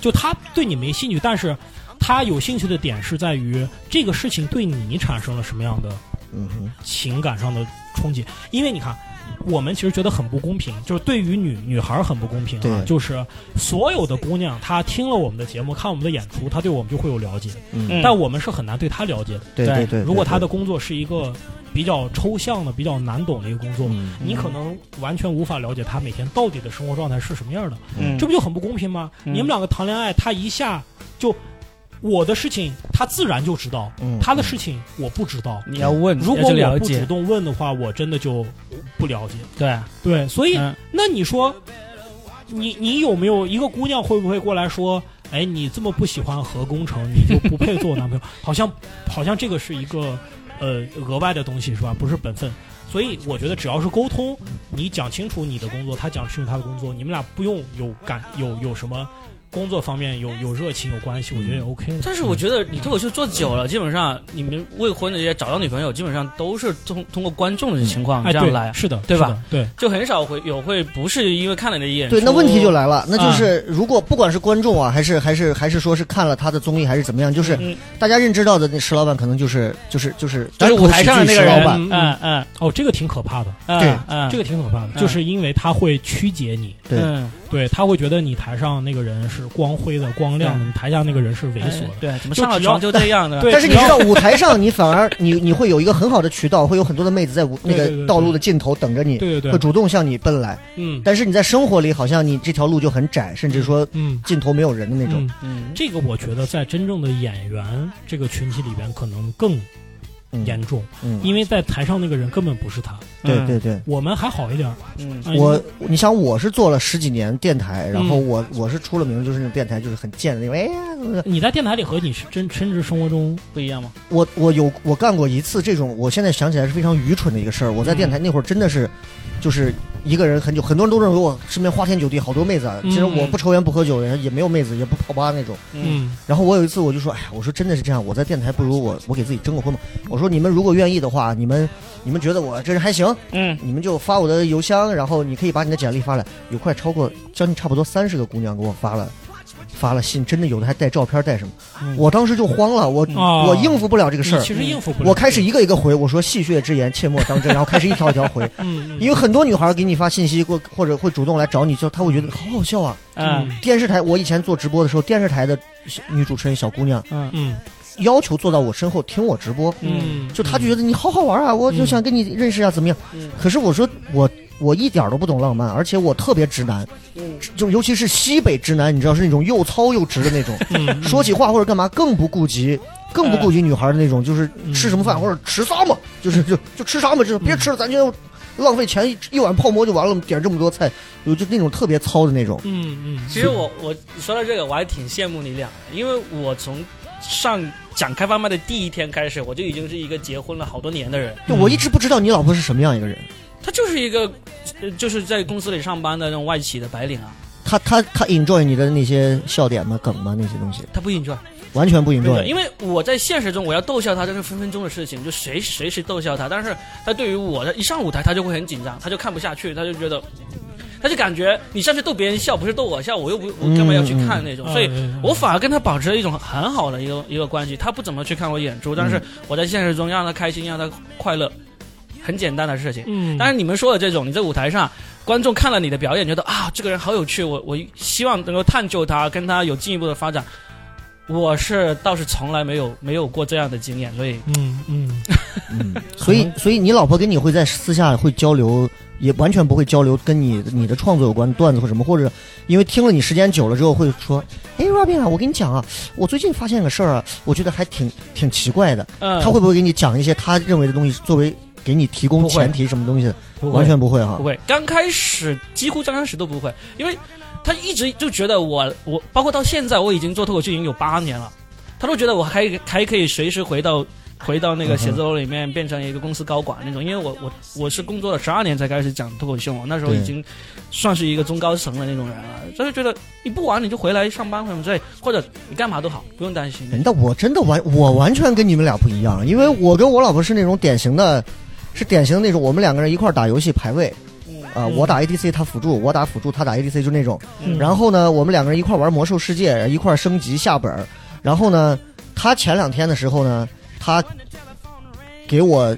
就他对你没兴趣，但是他有兴趣的点是在于这个事情对你产生了什么样的嗯情感上的冲击。因为你看，我们其实觉得很不公平，就是对于女女孩儿很不公平啊，就是所有的姑娘她听了我们的节目，看我们的演出，她对我们就会有了解，嗯，但我们是很难对她了解的。对对对对，如果她的工作是一个比较抽象的、比较难懂的一个工作，嗯你可能完全无法了解她每天到底的生活状态是什么样的。嗯这不就很不公平吗？嗯你们两个谈恋爱，她一下就我的事情他自然就知道，嗯他的事情我不知道。你要问，如果要去了解，我不主动问的话，我真的就不了解。对，对，所以、嗯那你说，你你有没有一个姑娘会不会过来说，哎，你这么不喜欢核工程，你就不配做我男朋友？好像好像这个是一个呃额外的东西是吧？不是本分。所以我觉得只要是沟通，你讲清楚你的工作，他讲清楚他的工作，你们俩不用有感有有什么工作方面有有热情有关系，我觉得也 OK 的。但是我觉得你脱口秀做久了，基本上你们未婚的这些找到女朋友，基本上都是通通过观众的情况这样来，是的，对吧？对，就很少会有会不是因为看了你的演出，对，那问题就来了，那啊就是如果不管是观众啊，还是还是还是说是看了他的综艺，还是怎么样，就是嗯大家认知到的那石老板，可能就是就是就是就是舞台上的那个老板，嗯。嗯嗯。哦，这个挺可怕的，嗯，对。嗯，这个挺可怕的，嗯。就是因为他会曲解你。对。嗯对他会觉得你台上那个人是光辉的、光亮的，你台下那个人是猥琐的。哎对，怎么上了床就这样的？对但是你知道，舞台上你反而你你会有一个很好的渠道，会有很多的妹子在舞那个道路的尽头等着你，对对对会主动向你奔来。嗯但是你在生活里，好像你这条路就很窄，甚至说嗯尽头没有人的那种。嗯，嗯，这个我觉得在真正的演员这个群体里边可能更嗯严重，嗯，因为在台上那个人根本不是他。对对对。我们还好一点儿，嗯啊我，你想，我是做了十几年电台，然后嗯我我是出了名，就是那种电台就是很贱的那种。哎呀，你在电台里和你是真真实生活中，不一样吗？我我有我干过一次这种，我现在想起来是非常愚蠢的一个事儿。我在电台那会儿真的是，就是一个人很久，很多人都认为我身边花天酒地，好多妹子其实我不抽烟不喝酒，人也没有妹子，也不泡吧那种。嗯然后我有一次我就说，哎呀，我说真的是这样，我在电台不如我我给自己征个婚吧。我说你们如果愿意的话，你们你们觉得我这人还行，嗯你们就发我的邮箱，然后你可以把你的简历发来。有快超过将近差不多三十个姑娘给我发了发了信，真的有的还带照片带什么。嗯我当时就慌了，我、哦我应付不了这个事儿。其实应付不了。我开始一个一个回，我说戏谑之言，切莫当真，然后开始一条一条回，嗯，嗯因为很多女孩给你发信息或或者会主动来找你，就她会觉得好好笑啊。嗯电视台，我以前做直播的时候，电视台的女主持人小姑娘嗯嗯要求坐到我身后听我直播，嗯，就她就觉得你好好玩啊，我就想跟你认识啊，怎么样？嗯可是我说我我一点都不懂浪漫，而且我特别直男，嗯就尤其是西北直男，你知道是那种又糙又直的那种，嗯说起话或者干嘛更不顾及。更不顾及女孩的那种，就是吃什么饭或者吃啥嘛，就是就就吃啥嘛，就是别吃了，咱就浪费钱，一一碗泡馍就完了，点这么多菜，有就那种特别糙的那种。嗯嗯，其实我我说到这个，我还挺羡慕你俩的，因为我从上讲开放麦的第一天开始，我就已经是一个结婚了好多年的人。对，我一直不知道你老婆是什么样一个人，她就是一个，呃就是在公司里上班的那种外企的白领啊，他他他 enjoy 你的那些笑点吗、梗吗那些东西，他不 enjoy。完全不 enjoy。因为我在现实中我要逗笑他，这是分分钟的事情，就谁随时逗笑他。但是他对于我的一上舞台，他就会很紧张，他就看不下去，他就觉得，他就感觉你上去逗别人笑，不是逗我笑，我又不我干嘛要去看那种？所以嗯我反而跟他保持了一种很好的一个一个关系。他不怎么去看我演出，但是我在现实中让他开心，让他快乐，很简单的事情。嗯，但是你们说的这种，你在舞台上，观众看了你的表演，觉得啊，这个人好有趣，我我希望能够探究他，跟他有进一步的发展。我是倒是从来没有没有过这样的经验，所以嗯嗯嗯，所以所以你老婆跟你会在私下会交流，也完全不会交流跟你你的创作有关段子或什么，或者因为听了你时间久了之后会说，哎，Robin 啊，我跟你讲啊，我最近发现个事儿啊，我觉得还挺挺奇怪的。嗯，他会不会给你讲一些他认为的东西，作为给你提供前提什么东西的？完全不会哈不。会，刚开始几乎刚开始都不会，因为他一直就觉得我我包括到现在我已经做脱口秀已经有八年了，他都觉得我还还可以随时回到回到那个写字楼里面变成一个公司高管那种，因为我我我是工作了十二年才开始讲脱口秀嘛，那时候已经算是一个中高层的那种人了，所以觉得你不玩你就回来上班或者什么之类，或者你干嘛都好，不用担心。那我真的完，我完全跟你们俩不一样，因为我跟我老婆是那种典型的，是典型的那种，我们两个人一块儿打游戏排位，啊、我打 ADC，他辅助，我打辅助，他打 ADC，就那种。嗯然后呢，我们两个人一块儿玩魔兽世界，一块儿升级下本儿。然后呢，他前两天的时候呢，他给我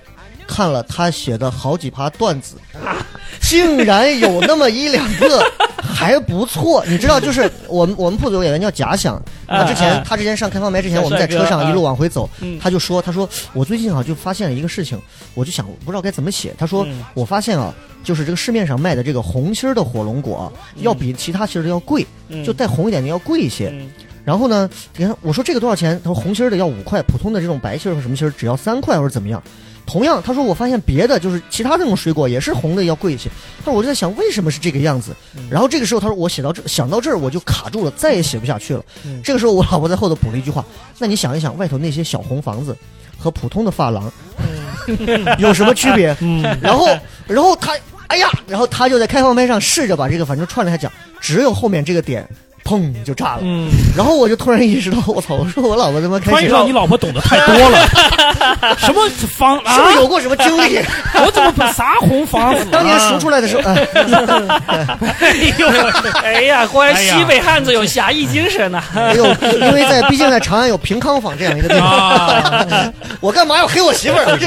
看了他写的好几趴段子，竟然有那么一两个 还不错。你知道，就是 我们我们铺子有演员叫假想，他之前啊他之前上开放麦之前，我们在车上一路往回走，嗯他就说，他说我最近啊就发现了一个事情，我就想我不知道该怎么写。他说嗯我发现啊，就是这个市面上卖的这个红心儿的火龙果，要比其他心儿的要贵，嗯就带红一点的要贵一些。嗯然后呢，你看我说这个多少钱？他说红心儿的要五块，普通的这种白心儿和什么心儿只要三块或者怎么样。同样，他说我发现别的就是其他那种水果也是红的要贵一些。他说我就在想为什么是这个样子。然后这个时候他说我写到这想到这儿我就卡住了，再也写不下去了。嗯这个时候我老婆在后头补了一句话：那你想一想外头那些小红房子和普通的发廊 有什么区别？嗯然后，然后他，哎呀，然后他就在开放麦上试着把这个反正串了一下讲，只有后面这个点，砰就炸了。嗯，然后我就突然意识到，我操！我说我老婆他妈开始你老婆懂得太多了，什么方是不啊是？有过什么经历？我怎么不啥红房子啊？当年赎出来的时候，哎，哎呦，哎呀，果然西北汉子有侠义精神呐、哎呦，因为在毕竟在长安有平康坊这样一个地方，啊，我干嘛要黑我媳妇儿？这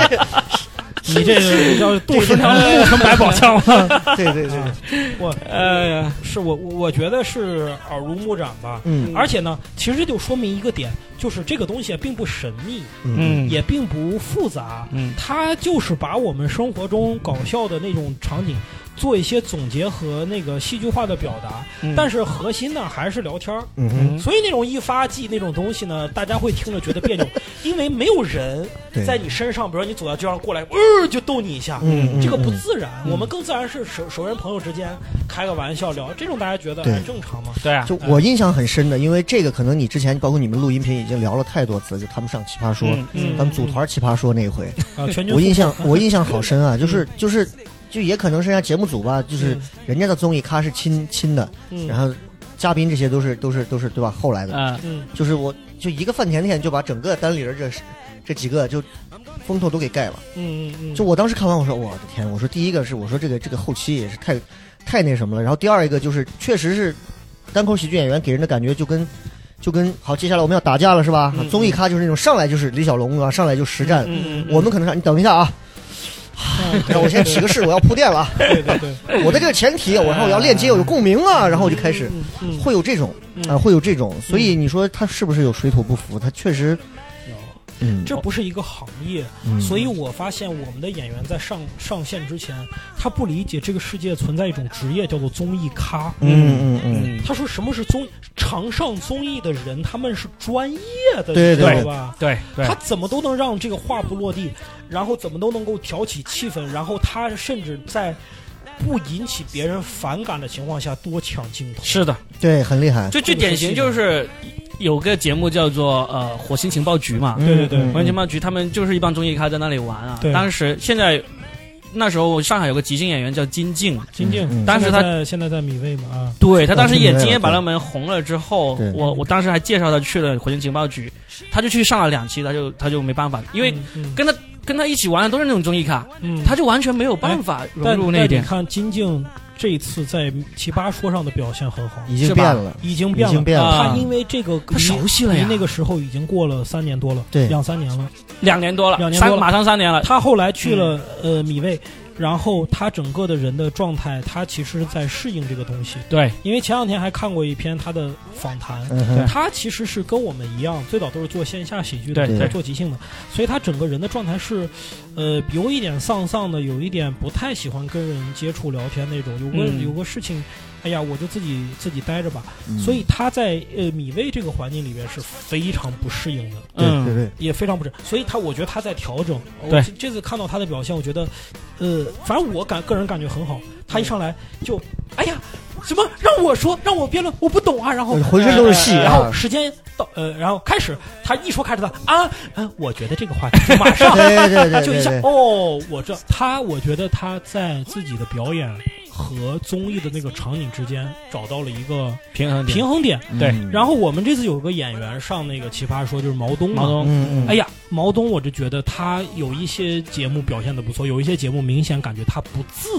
你这个 要杜十娘怒成百宝箱了。对对对，我 哎呀，是我我觉得是耳濡目染吧。嗯而且呢，其实这就说明一个点，就是这个东西并不神秘，嗯也并不复杂，嗯它就是把我们生活中搞笑的那种场景做一些总结和那个戏剧化的表达，嗯。但是核心呢还是聊天儿。嗯哼，所以那种一发技那种东西呢，大家会听着觉得别扭，因为没有人在你身上，比如说你走到街上过来，呃，就逗你一下，这个不嗯自然。我们更自然是熟熟人朋友之间开个玩笑聊，这种大家觉得很正常嘛。对啊，就我印象很深的，因为这个可能你之前包括你们录音频已经聊了太多次，就他们上奇葩说，嗯嗯。他们组团奇葩说那一回，啊，全军我印象我印象好深啊，就是 就是就也可能是人家节目组吧，就是嗯人家的综艺咖是亲亲的，嗯然后嘉宾这些都是都是都是对吧？后来的，就是我就一个范甜甜就把整个单立人这这几个就风头都给盖了。嗯嗯嗯，就我当时看完，我说我的天，我说第一个是我说这个这个后期也是太太那什么了，然后第二一个就是确实是单口喜剧演员给人的感觉就跟就跟好，接下来我们要打架了是吧？嗯综艺咖就是那种上来就是李小龙啊，上来就实战。嗯嗯，我们可能上你等一下啊，让我先起个誓，我要铺垫了啊。对对对，我的这个前提，我然后我要链接，我有共鸣啊，然后我就开始。会有这种嗯啊，会有这种，所以你说他是不是有水土不服？他确实，嗯，这不是一个行业，嗯所以我发现我们的演员在上上线之前，他不理解这个世界存在一种职业叫做综艺咖。嗯嗯嗯，他说什么是综常上综艺的人，他们是专业的，知道对吧？对对他怎么都能让这个话不落地，然后怎么都能够挑起气氛，然后他甚至在不引起别人反感的情况下多抢镜头。是的，对，很厉害。就最典型就是有个节目叫做呃火星情报局嘛，嗯对对对嗯火星情报局他们就是一帮综艺咖在那里玩啊。当时现在那时候上海有个即兴演员叫金靖，金靖，嗯。当时他现在在米未嘛啊，对他当时演《哦今夜百对乐门》红了之后，我我当时还介绍他去了火星情报局，他就去上了两期，他就他就没办法，因为嗯跟他跟他一起玩的都是那种综艺咖，嗯，他就完全没有办法融入那一点。你看金靖这一次在奇葩说上的表现很好，已经变了，已已经变了。经变了。啊他因为这个他熟悉了呀离那个时候已经过了三年多了，对两三年了。两年多了，两年多了马上三年了。他后来去了、呃米未，然后他整个的人的状态，他其实在适应这个东西。对，因为前两天还看过一篇他的访谈，嗯，他其实是跟我们一样，最早都是做线下喜剧的，在做即兴的，所以他整个人的状态是，呃，有一点丧丧的，有一点不太喜欢跟人接触聊天那种。有个、嗯。有个事情，哎呀，我就自己自己待着吧。嗯所以他在呃米未这个环境里边是非常不适应的。对嗯对对，也非常不准，所以他我觉得他在调整。对我这这次看到他的表现，我觉得，呃，反正我感个人感觉很好。他一上来就，哎呀，什么让我说，让我辩论，我不懂啊。然后浑身都是戏呃然后啊。时间到，呃，然后开始，他一说开始他啊，嗯，我觉得这个话题马上 就一下哦，我这他，我觉得他在自己的表演和综艺的那个场景之间找到了一个平衡点。平衡点。对。嗯然后我们这次有个演员上那个奇葩说，就是毛东嘛，毛东。嗯嗯，哎呀，毛东，我就觉得他有一些节目表现的不错，有一些节目明显感觉他不自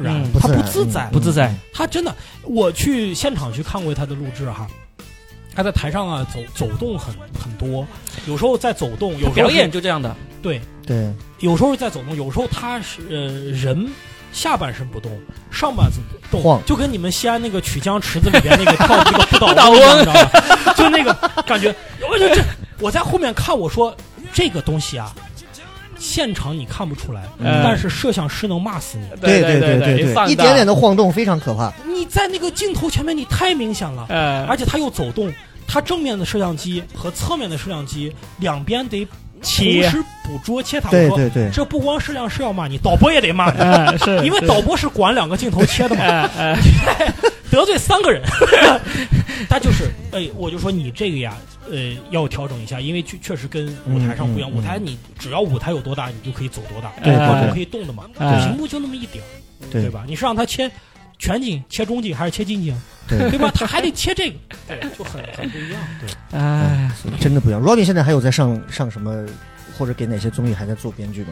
然，嗯他不自在，嗯不自在。他真的，我去现场去看过他的录制哈。他在台上啊走走动很很多，有时候在走动，有时候表演就这样的，对，对，有时候在走动，有时候他是呃人下半身不动，上半身动，晃就跟你们西安那个曲江池子里边那个跳那个不倒不 倒翁一样，翁你知道吗？就那个感觉，我就这我在后面看，我说这个东西啊，现场你看不出来，嗯但是摄像师能骂死你。对对对对对一点点的晃动非常可怕。你在那个镜头前面，你太明显了，呃，而且它又走动，它正面的摄像机和侧面的摄像机两边得同时捕捉切它。我说对对对，这不光摄像师要骂你，导播也得骂你，因为导播是管两个镜头切的嘛，得罪三个人。他就是，哎，我就说你这个呀，呃，要调整一下，因为确确实跟舞台上不一样。嗯嗯嗯舞台你只要舞台有多大，你就可以走多大，对对对导播可以动的嘛。哎屏幕就那么一点对吧？你是让他切全景、切中景还是切近景，对 对吧？他还得切这个，对，就很很不一样。对，哎，真的不一样。Robin 现在还有在上上什么，或者给哪些综艺还在做编剧吗？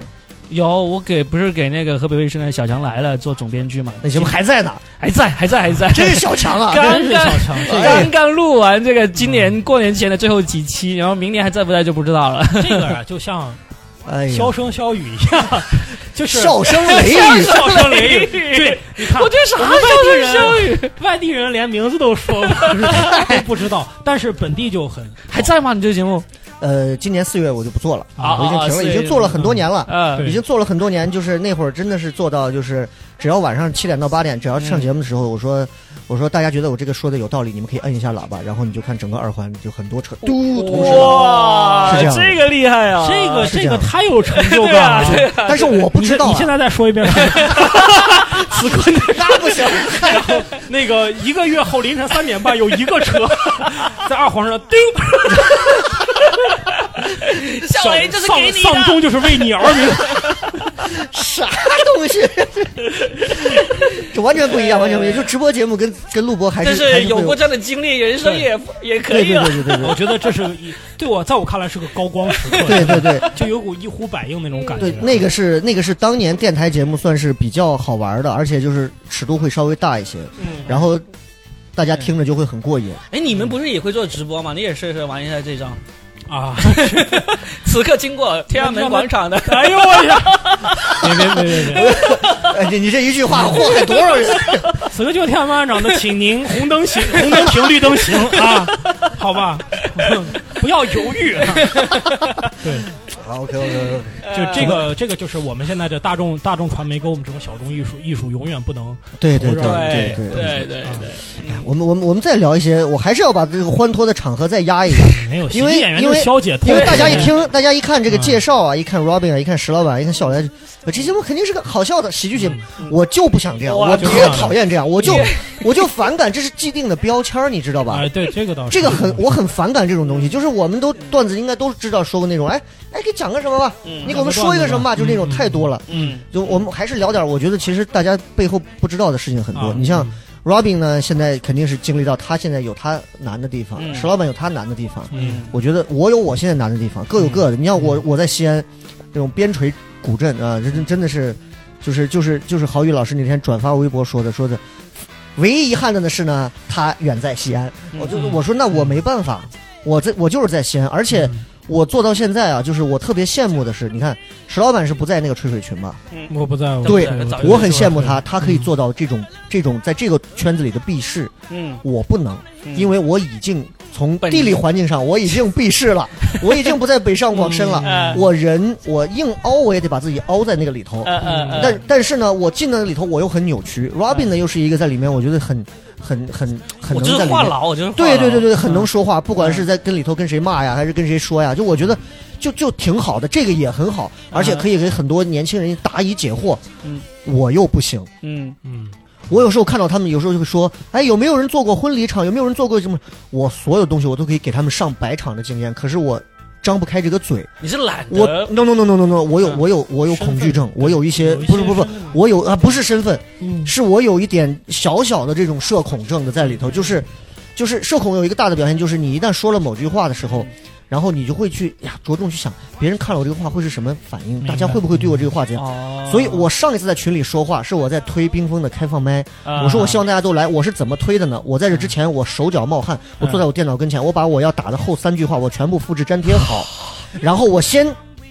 有我给不是给那个河北卫视的小强来了做总编剧嘛？那节目还在呢，还在还在还在，真是小强啊！刚刚是小强，刚刚录完这个今年过年前的最后几期，然后明年还在不在就不知道了。这个啊，就像哎呀箫，声箫语一样，就是笑声雷雨，笑声雷雨。对，你看，我这啥笑声雨，外地人连名字都说不知道都不知道，但是本地就很还在吗？你这个节目？呃，今年四月我就不做了，啊我已经停了，啊已经做了很多年了。已经做了很多年，就是那会儿真的是做到，就是只要晚上七点到八点，只要上节目的时候，我说我说大家觉得我这个说的有道理，你们可以摁一下喇叭，然后你就看整个二环就很多车嘟同时。哇是这样这个厉害啊！这个这个太有成就感了。但是我不知道、啊，你现在再说一遍，此刻那不行，那个一个月后凌晨三点半有一个车在二环上叮，小雷就是给你的。丧钟就是为你而鸣。啥东西？这完全不一样，完全不一样。就直播节目跟跟录播还是但还是有过这样的经历，人生也也可以了。对对对对我觉得这是对我在我看来是个高光时刻，对对对就有股一呼百应那种感觉。对，那个是那个是当年电台节目算是比较好玩的，而且就是尺度会稍微大一些，嗯，然后大家听着就会很过瘾。哎，你们不是也会做直播吗？你也试试玩一下这张。啊，此刻经过天安门广场的，哎呦我呀！别别别别别！哎，你你这一句话祸害多少人？此刻就天安门广场的，请您红灯行，红灯停，绿灯行啊，好吧，不要犹豫。啊对，好，OK OK，就这个这个就是我们现在的大众大众传媒跟我们这种小众艺术艺术永远不能对对对对对对对。我们我们我们再聊一些，我还是要把这个欢脱的场合再压一下，因为因为消解，因为大家一听，大家一看这个介绍啊，一看 Robin 啊，一看石老板，一看小来，这节目肯定是个好笑的喜剧节目，我就不想这样，我特讨厌这样，我就我就反感，这是既定的标签，你知道吧？哎，对，这个倒是，这个很我很反感这种东西，就是我们都段子应该都知道说过那种，哎哎给。讲个什么吧，嗯。你给我们说一个什么吧，就那种嗯太多了。嗯就我们还是聊点，我觉得其实大家背后不知道的事情很多。啊。你像 Robin 呢，现在肯定是经历到他现在有他难的地方，嗯。石老板有他难的地方。嗯。我觉得我有我现在难的地方，各有各的。你像我，我在西安这种边陲古镇啊，这真真的是，就是就是就是郝宇老师那天转发微博说的，说的。唯一遗憾的呢是呢，他远在西安，我就嗯我说那我没办法，我在我就是在西安，而且嗯我做到现在啊，就是我特别羡慕的是，你看石老板是不在那个吹水群吧？我不在，对对我很羡慕他，他可以做到这种这种在这个圈子里的避世，嗯，我不能，因为为我已经从地。理环境上我已经避世了，我已经不在北上广深了。嗯。我人我硬凹，我也得把自己凹在那个里头。但但是呢，我进到那里头，我又很扭曲。Robin 呢，又是一个在里面，我觉得很很很很能在里面。话痨，我就是话痨对对对对，很能嗯说话，不管是在跟里头跟谁骂呀，还是跟谁说呀，就我觉得就就挺好的，这个也很好，而且可以给很多年轻人答疑解惑。嗯，我又不行。嗯嗯我有时候看到他们，有时候就会说：“哎，有没有人做过婚礼场？有没有人做过什么？”我所有东西我都可以给他们上百场的经验，可是我张不开这个嘴。你是懒我得 no no no no no no，我有嗯我有我有恐惧症，我有一些有一不是不是不是身份，我有啊不是身份，嗯是我有一点小小的这种社恐症的在里头，就是就是社恐有一个大的表现，就是你一旦说了某句话的时候。然后你就会去呀，着重去想别人看了我这个话会是什么反应，大家会不会对我这个话怎样？哦，所以我上一次在群里说话是我在推冰封的开放麦，啊我说我希望大家都来，我是怎么推的呢？我在这之前我手脚冒汗，我坐在我电脑跟前，我把我要打的后三句话我全部复制粘贴好，然后我先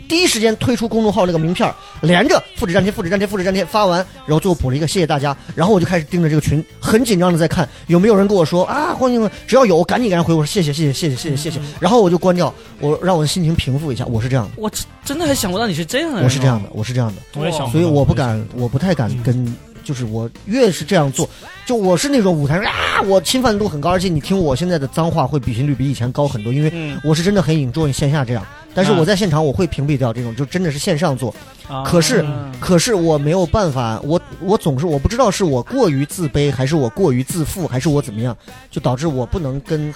第一时间推出公众号那个名片儿，连着复制粘贴、复制粘贴、复制粘贴发完，然后最后补了一个谢谢大家，然后我就开始盯着这个群，很紧张的在看有没有人跟我说啊，欢迎，只要有赶紧给人回我说谢谢谢谢谢谢谢谢。谢谢，然后我就关掉，我让我的心情平复一下，我是这样的，我真真的还想不到你是这样的。人哦，我是这样的，我是这样的。我也想，所以我不敢，我不太敢跟，就是我越是这样做，就我是那种舞台上啊，我侵犯度很高，而且你听我现在的脏话会比频率比以前高很多，因为嗯，我是真的很 enjoy 线下这样，但是啊我在现场我会屏蔽掉这种，就真的是线上做，啊可是嗯可是我没有办法，我我总是我不知道是我过于自卑，还是我过于自负，还是我怎么样，就导致我不能跟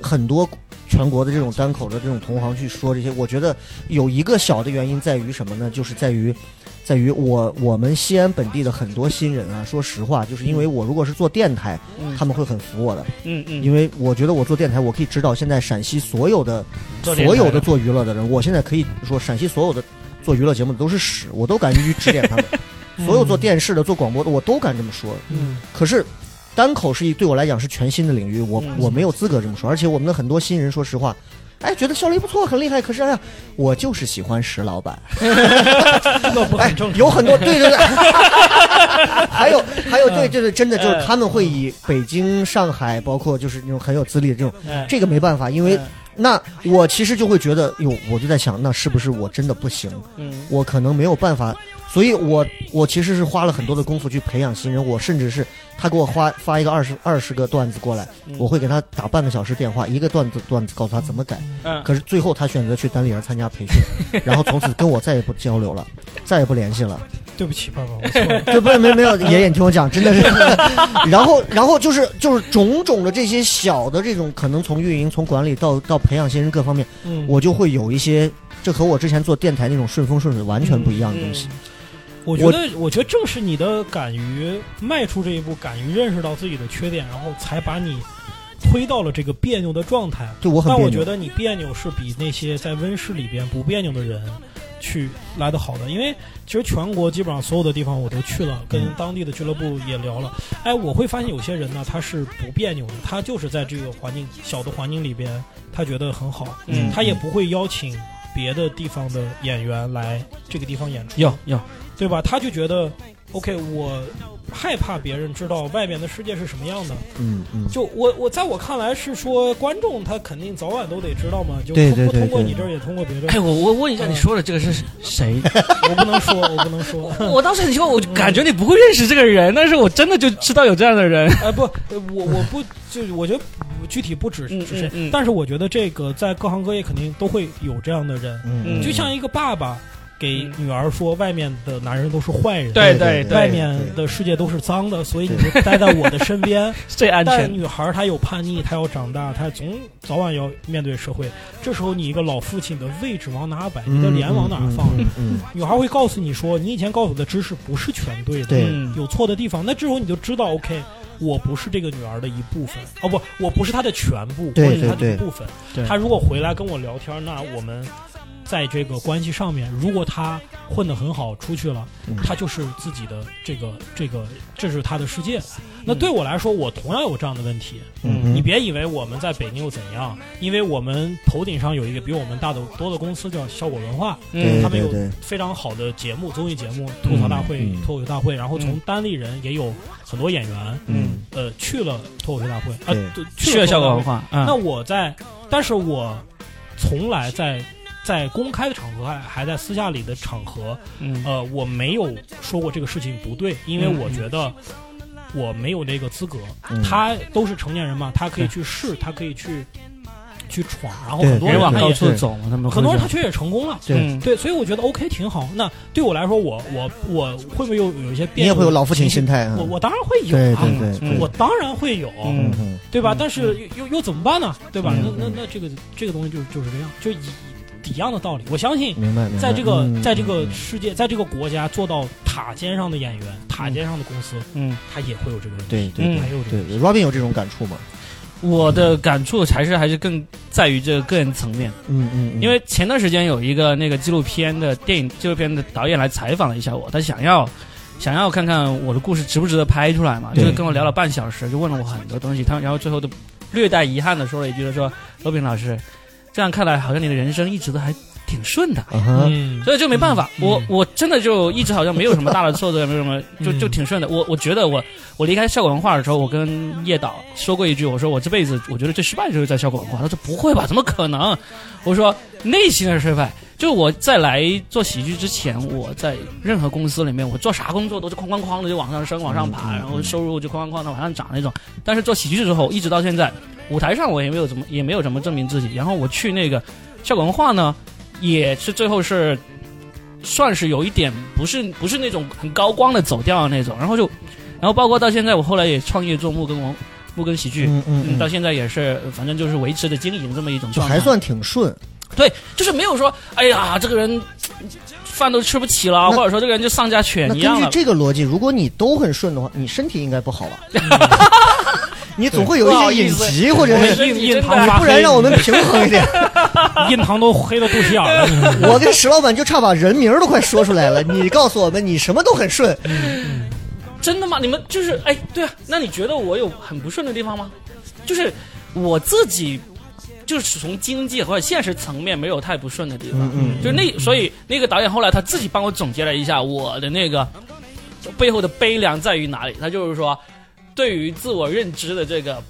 很多全国的这种单口的这种同行去说这些。我觉得有一个小的原因在于什么呢？就是在于。在于我我们西安本地的很多新人啊，说实话，就是因为我如果是做电台，嗯他们会很服我的，嗯嗯，因为我觉得我做电台，我可以指导现在陕西所有的所有的做娱乐的人，我现在可以说陕西所有的做娱乐节目的都是屎，我都敢于指点他们。所有做电视的、做广播的，我都敢这么说。嗯可是，单口是一对我来讲是全新的领域，我嗯我没有资格这么说。而且我们的很多新人，说实话，哎，觉得效率不错，很厉害。可是哎呀，我就是喜欢石老板，那不哎很正常。，有很多对对对，还有还有对，就是真的就是嗯他们会以北京、上海，包括就是那种很有资历的这种，哎这个没办法，因为嗯那我其实就会觉得，哟，我就在想，那是不是我真的不行？嗯我可能没有办法，所以我我其实是花了很多的功夫去培养新人。我甚至是他给我发发一个二十二十个段子过来，嗯我会给他打半个小时电话，一个段子段子告诉他怎么改。嗯，可是最后他选择去单立人参加培训，然后从此跟我再也不交流了，再也不联系了。对不起，爸爸，我错了。对不是没没有爷爷，你听我讲，真的是。然后然后就是就是种种的这些小的这种可能从运营从管理到到培养新人各方面，嗯，我就会有一些这和我之前做电台那种顺风顺水完全不一样的东西。我觉得，我觉得正是你的敢于迈出这一步，敢于认识到自己的缺点，然后才把你推到了这个别扭的状态。对我很但我觉。得你别扭是比那些在温室里边不别扭的人去来的好的，因为其实全国基本上所有的地方我都去了，跟嗯当地的俱乐部也聊了。哎，我会发现有些人呢，他是不别扭的，他就是在这个环境小的环境里边，他觉得很好，嗯他也不会邀请别的地方的演员来这个地方演出。有有，对吧？他就觉得，OK，我害怕别人知道外面的世界是什么样的。嗯嗯，就我我在我看来是说，观众他肯定早晚都得知道嘛，就通不通过你这儿也通过别人。哎，我我问一下，嗯你说的这个是谁？我不能说，我不能说。我当时很奇怪，我就感觉你不会认识这个人，但是我真的就知道有这样的人。哎，不，呃我我不就我觉得具体不只嗯是谁，但是我觉得这个在各行各业肯定都会有这样的人，嗯就像一个爸爸给女儿说，外面的男人都是坏人，对对对外面的世界都是脏的，所以你就待在我的身边。最安但。女孩她有叛逆，她要长大，她总早晚要面对社会。这时候你一个老父亲的位置往哪摆？你的脸往哪放？嗯嗯女孩会告诉你说，你以前告诉我的知识不是全对的，有错的地方。那这时候你就知道，OK，我不是这个女儿的一部分，哦不，我不是她的全部，对我是她的一部分。她如果回来跟我聊天，那我们。在这个关系上面，如果他混得很好，出去了，嗯她就是自己的这个这个，这是他的世界。那对我来说，我同样有这样的问题。嗯你别以为我们在北京又怎样，因为我们头顶上有一个比我们大的多的公司叫效果文化，嗯他们有非常好的节目，综艺节目、吐槽大会、嗯脱口秀大会，然后从单立人也有很多演员，嗯呃，去了脱口秀大会，啊，去了效果。文化，嗯那我在，但是我从来在在公开的场合还还在私下里的场合，嗯呃，我没有说过这个事情不对，因为嗯我觉得我没有那个资格。嗯他都是成年人嘛，他可以去试，他可以去去闯，然后很多人往高人他也是处走，他们很多人他确实也成功了。对嗯对，所以我觉得 OK 挺好。那对我来说，我我我会不会有有一些你也变？会有老父亲心态啊我我当然会有对啊，对对对，我当然会有，对吧？嗯但是又又又怎么办呢？对吧？嗯那那那这个这个东西就就是这样，就一一样的道理。我相信，明白明白。在这个嗯在这个嗯世界，在这个国家做到塔尖上的演员，塔尖上的公司，嗯，他也会有这个问题。对还有这个对对，Robin 有这种感触吗？我的感触还是还是更在于这个个人层面，嗯嗯，嗯因为前段时间有一个那个纪录片的电影纪录片的导演来采访了一下我，他想要想要看看我的故事值不值得拍出来嘛，就是跟我聊了半小时，就问了我很多东西，他然后最后都略带遗憾的说了一句，他说：“罗宾老师，这样看来好像你的人生一直都还挺顺的。”嗯，所以就没办法，嗯我我真的就一直好像没有什么 大的挫折，也没有什么，就嗯就挺顺的。我我觉得我我离开效果文化的时候，我跟叶导说过一句，我说我这辈子我觉得最失败的就是在效果文化。他说不会吧，怎么可能？我说内心的失败，就我在来做喜剧之前，我在任何公司里面，我做啥工作都是哐哐哐的就往上升、往上爬，然后收入就哐哐哐的往上涨那种。但是做喜剧之后，一直到现在，舞台上我也没有怎么也没有怎么证明自己。然后我去那个效果文化呢，也是最后是算是有一点不是不是那种很高光的走掉的那种，然后就，然后包括到现在我后来也创业做木根王木根喜剧，嗯嗯嗯到现在也是呃反正就是维持着经营这么一种状态，就还算挺顺。对，就是没有说哎呀这个人饭都吃不起了，或者说这个人就丧家那根据犬一样了。这个逻辑，如果你都很顺的话，你身体应该不好吧？你总会有一些隐疾，或者是印印真的堂发黑，不然让我们平衡一点。印堂都黑到肚脐眼儿了。我跟石老板就差把人名儿都快说出来了。你告诉我们，你什么都很顺，真的吗？你们就是哎，对啊，那你觉得我有很不顺的地方吗？就是我自己，就是从经济或者现实层面没有太不顺的地方。嗯嗯，就那，所以那个导演后来他自己帮我总结了一下我的那个背后的悲凉在于哪里。他就是说，对于自我认知的这个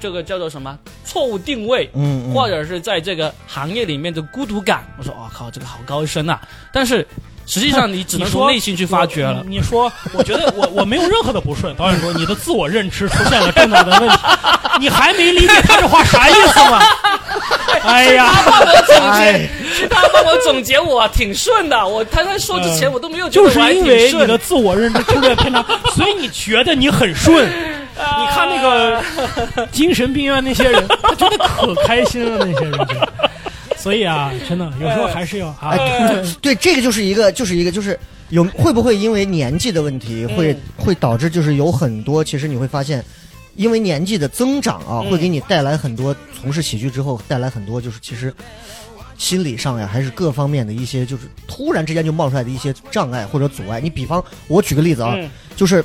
这个叫做什么错误定位，嗯嗯或者是在这个行业里面的孤独感。我说，哇靠，这个好高深啊！但是实际上你只能从内心去发掘了。你你说，我觉得我我没有任何的不顺。导演说你的自我认知出现了重大的问题，你还没理解他这话啥意思吗？哎呀，他帮我总结他帮我总结我挺顺的。我他在说之前嗯我都没有觉就是得我还挺因为你的自我认知出现偏差，所以你觉得你很顺。你看那个精神病院那些人，他觉得可开心了，那些人就。所以啊，真的有时候还是要啊，哎，对，这个就是一个，就是一个，就是有会不会因为年纪的问题，会嗯。会导致就是有很多，其实你会发现，因为年纪的增长啊，嗯。会给你带来很多从事喜剧之后带来很多，就是其实心理上呀，还是各方面的一些，就是突然之间就冒出来的一些障碍或者阻碍。你比方，我举个例子啊，嗯。就是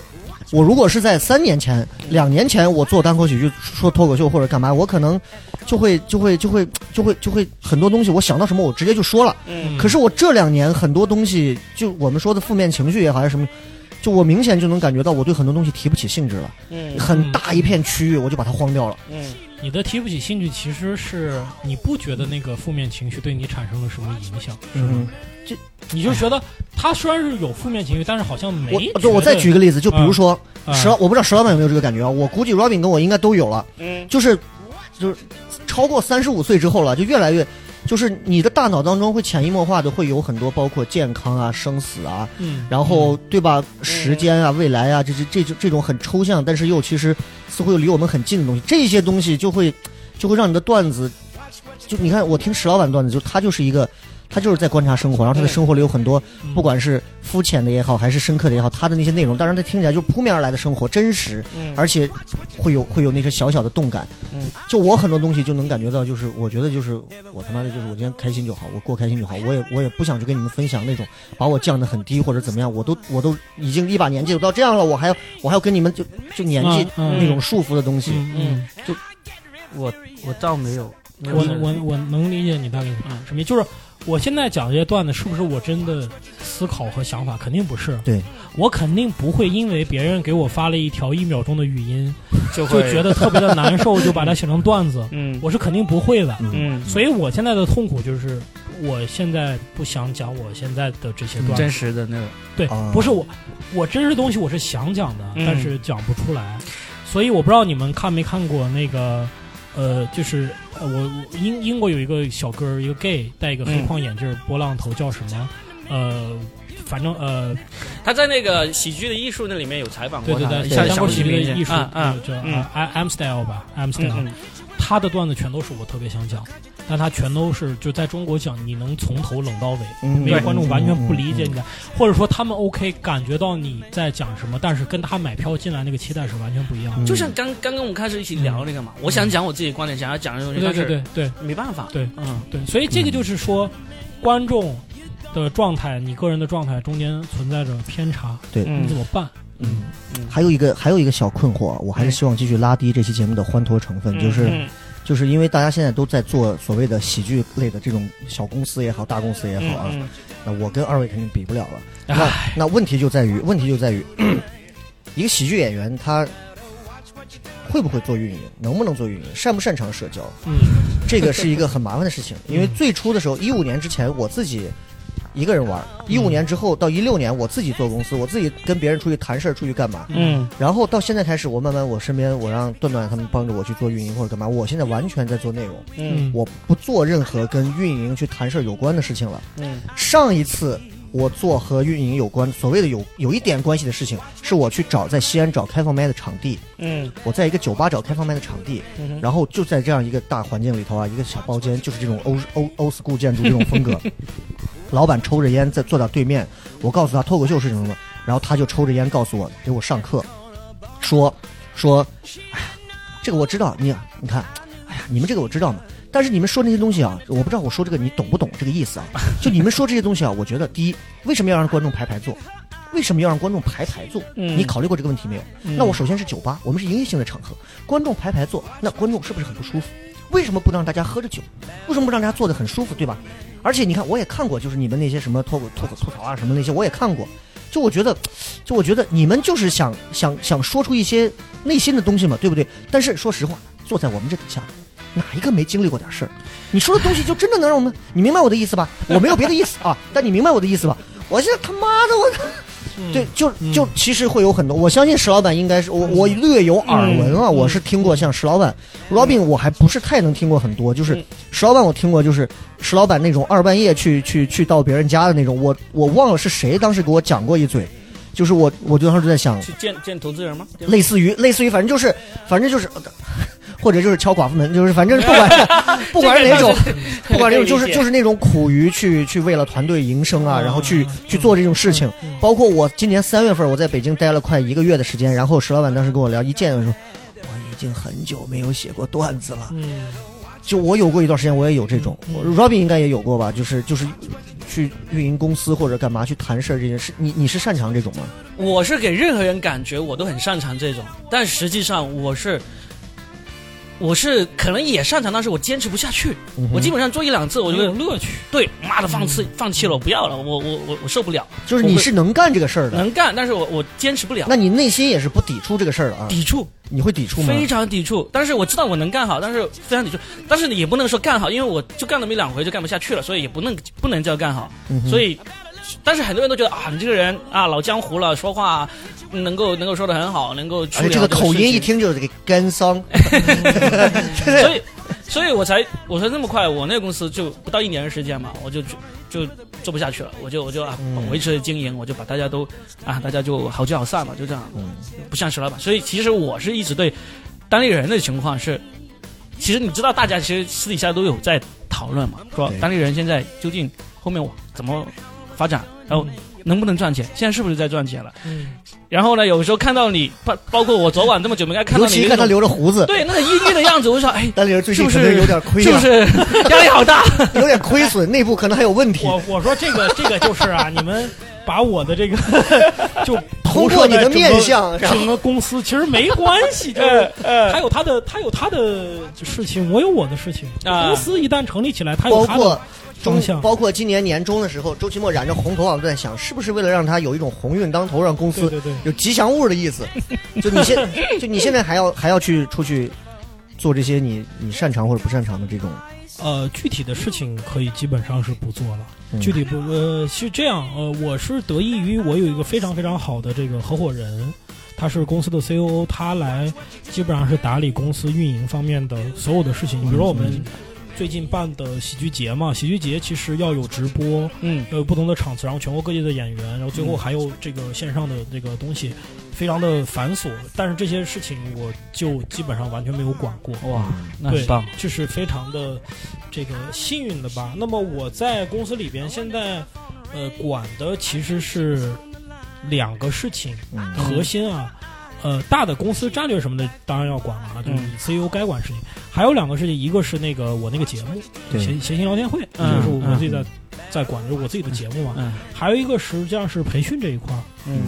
我如果是在三年前、两年前我做单口喜剧、说脱口秀或者干嘛，我可能就会就会就会就会就会很多东西，我想到什么我直接就说了。嗯可是我这两年很多东西，就我们说的负面情绪也好，还是什么，就我明显就能感觉到我对很多东西提不起兴致了，嗯很大一片区域我就把它荒掉了。嗯你的提不起兴趣，其实是你不觉得那个负面情绪对你产生了什么影响，是吗？嗯，你就觉得他虽然是有负面情绪，但是好像没。我对我再举一个例子，就比如说啊石老，我不知道石老板有没有这个感觉啊？我估计 Robin 跟我应该都有了，嗯就是就是超过三十五岁之后了，就越来越。就是你的大脑当中会潜移默化的会有很多包括健康啊、生死啊，嗯，然后对吧？时间啊、未来啊，这这这这这种很抽象，但是又其实似乎又离我们很近的东西，这些东西就会就会让你的段子，就你看我听石老板段子，就他就是一个。他就是在观察生活，然后他的生活里有很多，嗯不管是肤浅的也好，还是深刻的也好，他的那些内容，当然他听起来就扑面而来的生活，真实，嗯而且会有会有那些小小的动感。嗯，就我很多东西就能感觉到，就是我觉得就是我他妈的，就是我今天开心就好，我过开心就好，我也我也不想去跟你们分享那种把我降得很低或者怎么样，我都我都已经一把年纪都到这样了，我还要我还要跟你们就就年纪那种束缚的东西。嗯嗯，我我倒没有，我我我能理解你大概嗯什么意思，就是我现在讲这些段子，是不是我真的思考和想法？肯定不是。对，我肯定不会因为别人给我发了一条一秒钟的语音，就就觉得特别的难受，就把它写成段子。嗯我是肯定不会的。嗯所以我现在的痛苦就是，我现在不想讲我现在的这些段子真。实的那个对啊，不是我，我真实东西我是想讲的，嗯但是讲不出来。所以我不知道你们看没看过那个，呃，就是呃，我我英英国有一个小哥儿，一个 gay，戴一个黑框眼镜儿，波浪头，叫什么？呃，反正呃，他在那个喜剧的艺术那里面有采访对对对，过他像单口喜剧的艺术，啊啊叫嗯啊 I'm style 吧嗯 style，嗯。他的段子全都是我特别想讲，但他全都是就在中国讲，你能从头冷到尾，嗯没有观众完全不理解嗯你的，或者说他们 OK 感觉到你在讲什么，但是跟他买票进来那个期待是完全不一样的。就像刚刚跟我们开始一起聊那个嘛，我想讲我自己的观点，想要讲的东西，对但是对对对没办法，对嗯对，所以这个就是说，观众的状态，你个人的状态中间存在着偏差，对嗯你怎么办？嗯，还有一个还有一个小困惑，我还是希望继续拉低这期节目的欢脱成分，就是。嗯就是因为大家现在都在做所谓的喜剧类的这种小公司也好，大公司也好啊，嗯那我跟二位肯定比不了了。那唉那问题就在于，问题就在于，一个喜剧演员他会不会做运营，能不能做运营，擅不擅长社交，嗯这个是一个很麻烦的事情。因为最初的时候，一五年之前我自己一个人玩，一五年之后到一六年我自己做公司，我自己跟别人出去谈事儿，出去干嘛。嗯。然后到现在开始，我慢慢我身边我让段段他们帮着我去做运营或者干嘛，我现在完全在做内容，嗯。我不做任何跟运营去谈事儿有关的事情了。嗯。上一次我做和运营有关，所谓的有有一点关系的事情，是我去找在西安找开放麦的场地，嗯。我在一个酒吧找开放麦的场地，嗯然后就在这样一个大环境里头啊，一个小包间，就是这种欧欧欧 school 建筑这种风格。老板抽着烟在坐在对面，我告诉他脱口秀是什么，然后他就抽着烟告诉我给我上课，说说，哎呀，这个我知道，你你看，哎呀，你们这个我知道嘛。但是你们说那些东西啊，我不知道我说这个你懂不懂这个意思啊？就你们说这些东西啊，我觉得第一，为什么要让观众排排坐？为什么要让观众排排坐？嗯你考虑过这个问题没有？那我首先是酒吧，我们是营业性的场合，观众排排坐，那观众是不是很不舒服？为什么不让大家喝着酒？为什么不让大家坐得很舒服，对吧？而且你看，我也看过，就是你们那些什么脱口脱口吐槽啊什么那些，我也看过。就我觉得，就我觉得你们就是想想想说出一些内心的东西嘛，对不对？但是说实话，坐在我们这底下，哪一个没经历过点事儿？你说的东西就真的能让我们，你明白我的意思吧？我没有别的意思啊，但你明白我的意思吧？我现在他妈的我。对，就就其实会有很多，我相信石老板应该是我我略有耳闻啊，我是听过像石老板、Robin，我还不是太能听过很多，就是石老板我听过，就是石老板那种二半夜去去去到别人家的那种，我我忘了是谁当时给我讲过一嘴，就是我我当时就在想，去见见投资人吗？类似于类似于反正就是反正就是。或者就是敲寡妇门，就是反正不管 不管是哪种，不管哪种，就是就是那种苦于去去为了团队营生啊，然后去去做这种事情。包括我今年三月份我在北京待了快一个月的时间，然后石老板当时跟我聊，一见我说我已经很久没有写过段子了。就我有过一段时间，我也有这种，Robin 应该也有过吧？就是就是去运营公司或者干嘛去谈事儿这件事，你你是擅长这种吗？我是给任何人感觉我都很擅长这种，但实际上我是。我是可能也擅长，但是我坚持不下去。我基本上做一两次，我就有乐趣。对，妈的，放弃放弃了，我不要了，我我我我受不了。就是你是能干这个事儿的，能干，但是我我坚持不了。那你内心也是不抵触这个事儿的啊？抵触，你会抵触吗？非常抵触。但是我知道我能干好，但是非常抵触。但是也不能说干好，因为我就干了没两回就干不下去了，所以也不能不能叫干好。所以。但是很多人都觉得啊，你这个人啊，老江湖了，说话能够能够说的很好，能够处理这个口音一听就是这个干桑，所以所以我才我说那么快，我那个公司就不到一年的时间嘛，我就就就做不下去了，我就我就啊维持经营，我就把大家都啊大家就好聚好散嘛，就这样，不像石老板。所以其实我是一直对当地人的情况是，其实你知道，大家其实私底下都有在讨论嘛，说当地人现在究竟后面我怎么。发展，然后能不能赚钱？现在是不是在赚钱了？嗯。然后呢，有时候看到你，包包括我昨晚这么久没看到你，看他留着胡子，对那个抑郁的样子，我就说，哎，单立人最近是不是有点亏，是不是 压力好大？有点亏损，内部可能还有问题。我我说这个这个就是啊，你们把我的这个 就通过你的面相，整个公司其实没关系，就是 他有他的他有他的事情，我有我的事情。公司一旦成立起来，他有他的。中包括今年年终的时候，周奇墨染着红头发都在想，是不是为了让他有一种鸿运当头，让公司有吉祥物的意思？就你现就你现在还要还要去出去做这些你你擅长或者不擅长的这种？呃，具体的事情可以基本上是不做了。具体不呃是这样呃，我是得益于我有一个非常非常好的这个合伙人，他是公司的 COO，他来基本上是打理公司运营方面的所有的事情，比如说我们。最近办的喜剧节嘛，喜剧节其实要有直播，嗯，要有不同的场次，然后全国各地的演员，然后最后还有这个线上的这个东西，非常的繁琐。但是这些事情我就基本上完全没有管过。哇，那很棒，就是非常的这个幸运的吧。那么我在公司里边现在呃管的其实是两个事情，核心啊。呃，大的公司战略什么的当然要管了啊，就是你 CEO 该管事情。还有两个事情，一个是那个我那个节目，谐谐星聊天会，这个是我自己在在管，就是我自己的节目嘛。嗯。还有一个实际上是培训这一块儿。嗯。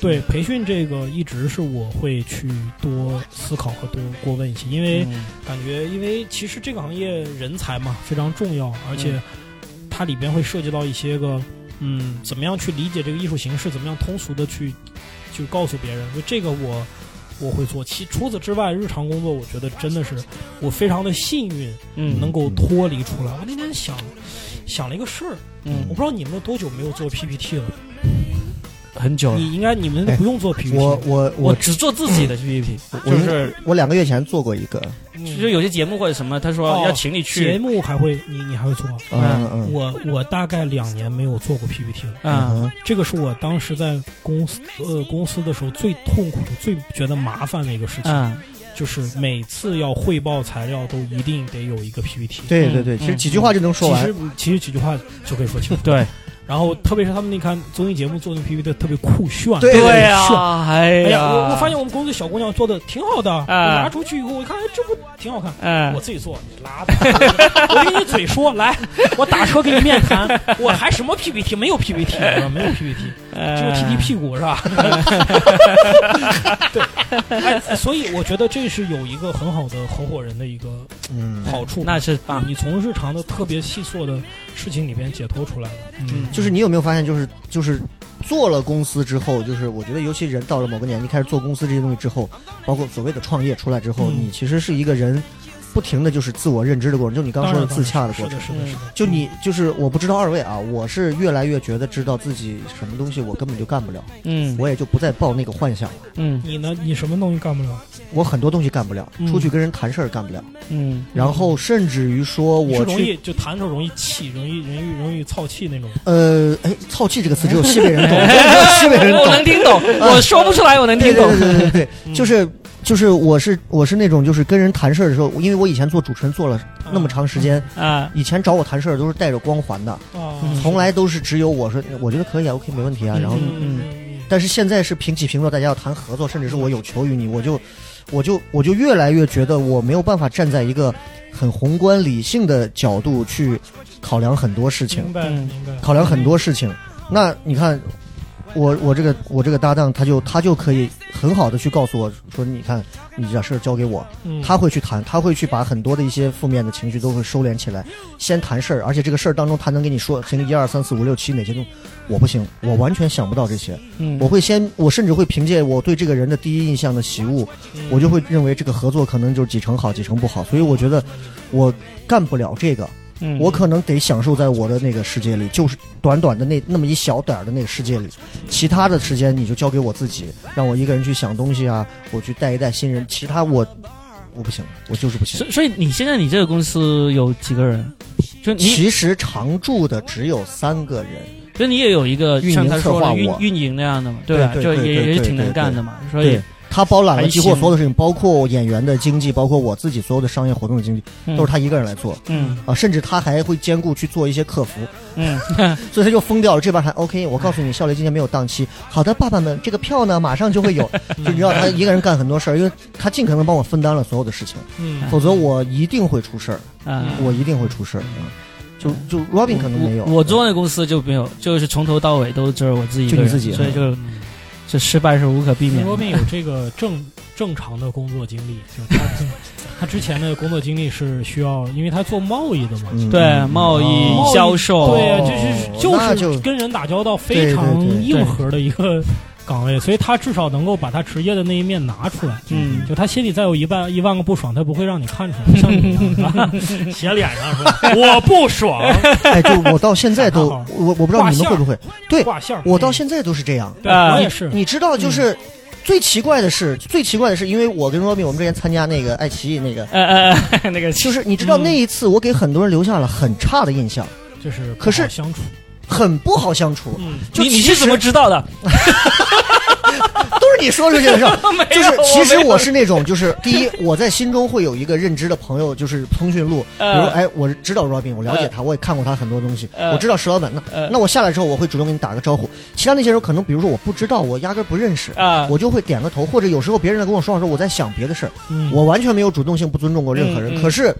对，培训这个一直是我会去多思考和多过问一些，因为感觉，因为其实这个行业人才嘛非常重要，而且它里边会涉及到一些个，嗯，怎么样去理解这个艺术形式，怎么样通俗的去。就告诉别人，就这个我我会做。其除此之外，日常工作我觉得真的是我非常的幸运，嗯，能够脱离出来。我那天想想了一个事儿，嗯，我不知道你们都多久没有做 PPT 了。很久，你应该你们不用做 PPT，我我我只做自己的 PPT，就是我两个月前做过一个，其实有些节目或者什么，他说要请你去。节目，还会你你还会做？嗯嗯，我我大概两年没有做过 PPT 了，嗯，这个是我当时在公司呃公司的时候最痛苦的、最觉得麻烦的一个事情，就是每次要汇报材料都一定得有一个 PPT，对对对，其实几句话就能说完，其实其实几句话就可以说清楚，对。然后，特别是他们那看综艺节目做那 PPT 特别酷炫，对呀，哎呀，我我发现我们公司小姑娘做的挺好的，我拿出去以后，我一看，哎，这不挺好看？哎，我自己做，你拉倒，我给你嘴说，来，我打车给你面谈，我还什么 PPT？没有 PPT，没有 PPT。只有踢踢屁股是吧？对，哎，所以我觉得这是有一个很好的合伙人的一个嗯，好处，那是棒。你从日常的特别细琐的事情里边解脱出来了。嗯，就是你有没有发现，就是就是做了公司之后，就是我觉得尤其人到了某个年纪开始做公司这些东西之后，包括所谓的创业出来之后，嗯你其实是一个人不停的就是自我认知的过程，就你刚刚说的自洽的过程。是的，是的，是的。就你就是我不知道二位啊，我是越来越觉得知道自己什么东西我根本就干不了，嗯我也就不再抱那个幻想了。嗯你呢？你什么东西干不了？我很多东西干不了，嗯出去跟人谈事儿干不了，嗯然后甚至于说我去容易就谈的时候容易气，容易容易容易操气那种。呃，哎，操气这个词只有西北人懂，只有西北人懂我。能听懂，我说不出来，我能听懂。对对对就是就是我是我是那种就是跟人谈事儿的时候，因为我以前做主持人做了那么长时间，啊，以前找我谈事儿都是带着光环的，啊，从来都是只有我说我觉得可以啊，OK 没问题啊，然后嗯但是现在是平起平坐，大家要谈合作，甚至是我有求于你，我就我就我就越来越觉得我没有办法站在一个很宏观理性的角度去考量很多事情。考量很多事情。那你看，我我这个我这个搭档，他就他就可以很好的去告诉我说，你看你这事儿交给我，嗯。他会去谈，他会去把很多的一些负面的情绪都会收敛起来，先谈事儿，而且这个事儿当中他能给你说行一二三四五六七哪些东西，我不行，我完全想不到这些，嗯。我会先我甚至会凭借我对这个人的第一印象的喜恶，嗯。我就会认为这个合作可能就是几成好几成不好，所以我觉得我干不了这个，嗯我可能得享受在我的那个世界里，就是短短的那那么一小点儿的那个世界里，其他的时间你就交给我自己，让我一个人去想东西啊，我去带一带新人，其他我我不行，我就是不行所。所以你现在你这个公司有几个人？就你，其实常驻的只有三个人，就你也有一个运营像他说策划运运营那样的嘛，对吧？对就对对对也也是挺能干的嘛，所以对他包揽了几乎所有的事情，包括演员的经济，包括我自己所有的商业活动的经济，嗯。都是他一个人来做。嗯。啊，甚至他还会兼顾去做一些客服，嗯。所以他就疯掉了。这边还 OK，我告诉你，笑雷今天没有档期。好的，爸爸们，这个票呢马上就会有。就你知道他一个人干很多事儿，因为他尽可能帮我分担了所有的事情，嗯。否则我一定会出事儿，啊。我一定会出事儿。嗯。就就 Robin 可能没有，我我做那公司就没有，就是从头到尾都只有我自己一个人，就你自己。所以就这失败是无可避免的。罗宾有这个正正常的工作经历，就是他他之前的工作经历是需要，因为他做贸易的嘛，嗯。对嗯贸易哦销售，对就是就就是跟人打交道非常硬核的一个岗位，所以他至少能够把他职业的那一面拿出来。嗯。就他心里再有一万一万个不爽，他不会让你看出来，像你一样是吧？写脸上说我不爽，哎，就我到现在都 我我不知道你们会不会，对挂线。我到现在都是这样。对啊我也是，你知道，就是最奇怪的是，最奇怪的是，因为我跟 Robin 我们之前参加那个爱奇艺那个，呃呃呃，那个就是你知道嗯。那一次，我给很多人留下了很差的印象，就是可是相处。很不好相处。嗯，就你你是怎么知道的？都是你说出去的 事儿。就是其实我是那种，就是第一，我在心中会有一个认知的朋友，就是通讯录。比如哎，我知道 Robin，我了解他，我也看过他很多东西，呃我知道石老板。那呃那我下来之后，我会主动给你打个招呼。其他那些人可能，比如说我不知道，我压根不认识，啊，我就会点个头，或者有时候别人在跟我说话的时候，我在想别的事儿，嗯我完全没有主动性不尊重过任何人。可是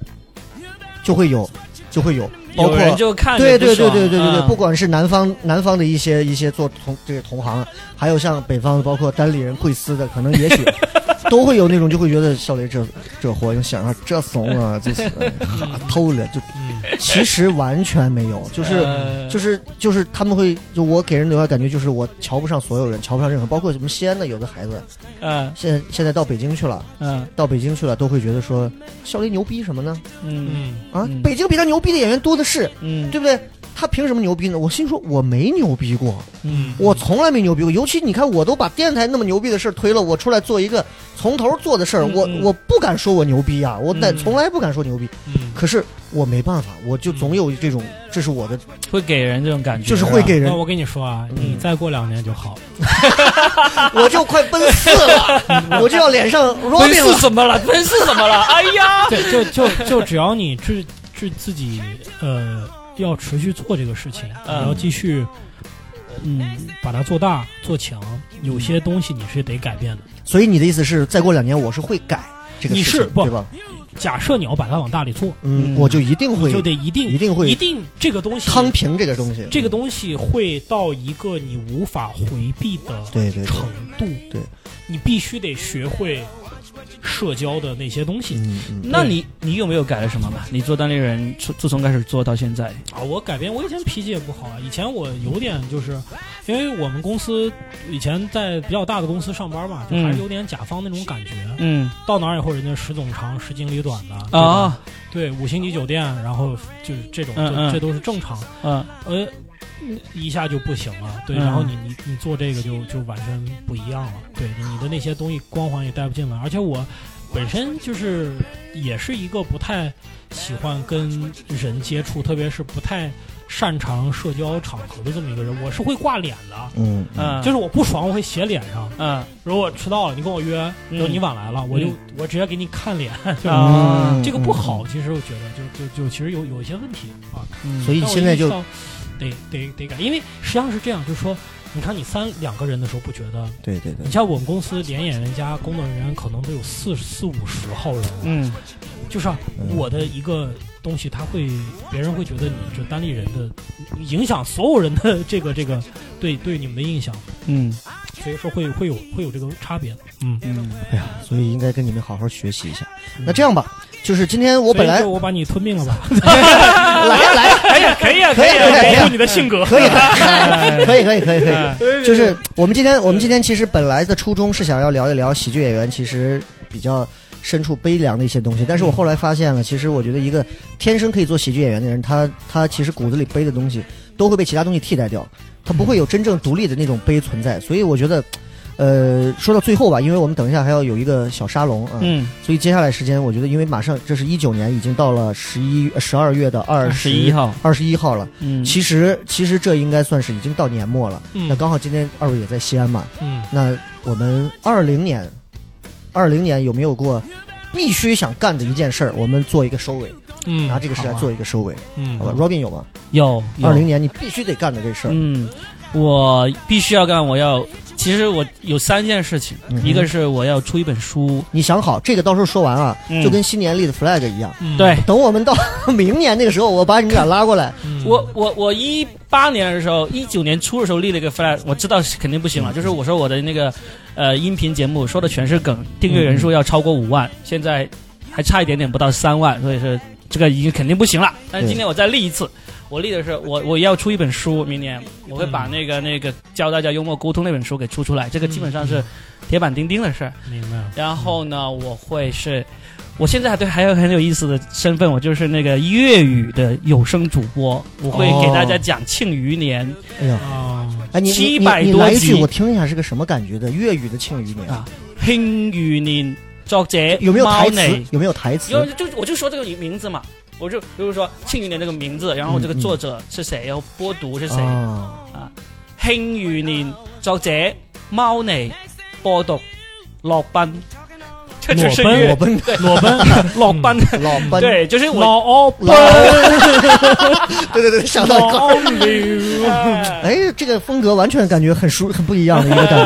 就会有，就会有，包括有人就看对对对对对对对，啊不管是南方南方的一些一些做同这个同行，还有像北方包括单立人、贵司的，可能也许 都会有那种就会觉得小雷这这货，就想啊这怂啊，这是哈偷了，就嗯。其实完全没有，就是。呃就是就是他们会就我给人留下感觉就是我瞧不上所有人，瞧不上任何，包括什么西安的有的孩子，嗯。现在现在到北京去了，嗯。到北京去了都会觉得说小雷牛逼什么呢？嗯嗯。啊，嗯。北京比他牛逼的演员多的是，嗯，对不对？他凭什么牛逼呢？我心说我没牛逼过，嗯，我从来没牛逼过。尤其你看，我都把电台那么牛逼的事儿推了，我出来做一个从头做的事儿，我我不敢说我牛逼呀，我但嗯从来不敢说牛逼。嗯可是我没办法，我就总有这种，这是我的，会给人这种感觉，就是会给人那，我跟你说啊，嗯你再过两年就好了。我就快奔四了，我就要脸上分 Robin 是了。怎么了？奔四怎么了？哎呀，对，就就就只要你自自自己呃要持续做这个事情，嗯你要继续嗯把它做大做强，有些东西你是得改变的。所以你的意思是，再过两年我是会改，这个你是不事情对吧？假设你要把它往大里做，嗯，嗯我就一定会就得一定一定会一定这个东西摊平这个东西。这个东西会到一个你无法回避的对对对程度，对，你必须得学会社交的那些东西。那你你有没有改了什么嘛？你做单立人从自从开始做到现在，啊，我改变，我以前脾气也不好啊。以前我有点就是，因为我们公司以前在比较大的公司上班嘛，就还是嗯有点甲方那种感觉。嗯到哪儿以后，人家时总长、时经理短的啊对，五星级酒店，然后就是这种，嗯嗯这这都是正常。嗯呃，嗯一下就不行了。对，嗯然后你你你做这个就就完全不一样了。对，你的那些东西光环也带不进来，而且我本身就是也是一个不太喜欢跟人接触，特别是不太擅长社交场合的这么一个人。我是会挂脸的，嗯嗯嗯，就是我不爽我会写脸上。嗯如果我迟到了，你跟我约，嗯然后你晚来了，我就嗯我直接给你看脸，啊嗯这个不好。其实我觉得就就就其实有有一些问题啊。嗯所以现在就得得得改，因为实际上是这样，就是说，你看你三两个人的时候不觉得，对对对。你，像我们公司连演员加工作人员可能都有四四五十号人，嗯。就是啊嗯。我的一个东西，他会别人会觉得你就单立人的影响所有人的这个这个对对你们的印象，嗯所以说会会有会有这个差别，嗯。嗯哎呀，所以应该跟你们好好学习一下。那这样吧，就是今天我本来我把你吞并了吧？来呀 来呀，可以可以啊可以可以可以保护你的性格。可以可以可以可以可以。嗯就是我们今天，我们今天其实本来的初衷是想要聊一聊喜剧演员，其实比较深处悲凉的一些东西。但是我后来发现了，其实我觉得一个天生可以做喜剧演员的人，他他其实骨子里背的东西都会被其他东西替代掉，他不会有真正独立的那种悲存在。所以我觉得。呃，说到最后吧，因为我们等一下还要有一个小沙龙啊，嗯，所以接下来时间，我觉得因为马上这是一九年，已经到了十一十二月的二十一号，二十一号了。嗯，其实其实这应该算是已经到年末了。嗯那刚好今天二位也在西安嘛，嗯，那我们二零年，二零年有没有过必须想干的一件事儿？我们做一个收尾，嗯，拿这个事来做一个收尾，嗯，好吧？Robin 有吗？有有二零年你必须得干的这事儿，嗯，我必须要干，我要。其实我有三件事情，嗯一个是我要出一本书，你想好这个，到时候说完啊，嗯就跟新年立的 flag 一样。嗯对，等我们到 明年那个时候，我把你们俩拉过来。嗯我我我一八年的时候，一九年初的时候立了一个 flag，我知道肯定不行了，就是我说我的那个呃音频节目说的全是梗，订阅人数要超过五万，现在还差一点点不到三万，所以是这个已经肯定不行了。但是今年我再立一次，我立的是我我要出一本书，明年。我会把那个那个教大家幽默沟通那本书给出出来，这个基本上是铁板钉钉的事儿。明白。然后呢，我会是，我现在还对还有很有意思的身份，我就是那个粤语的有声主播，我会给大家讲《庆余年。哎呀，啊，哎，你你你700多你来一句，集。我听一下是个什么感觉的？粤语的庆余年》啊，庆余年》作者有没有台词？有没有台词？有就我就说这个名字嘛，我就比如说《庆余年》这个名字，然后这个作者是谁，然后播读是谁，啊，庆余年》作者猫腻，播读洛宾，这就是裸奔粤裸奔裸奔，老 奔，对，就是我老奥奔，对对对，想到老高。刘，哎，这个风格完全感觉很舒很不一样的一个感觉。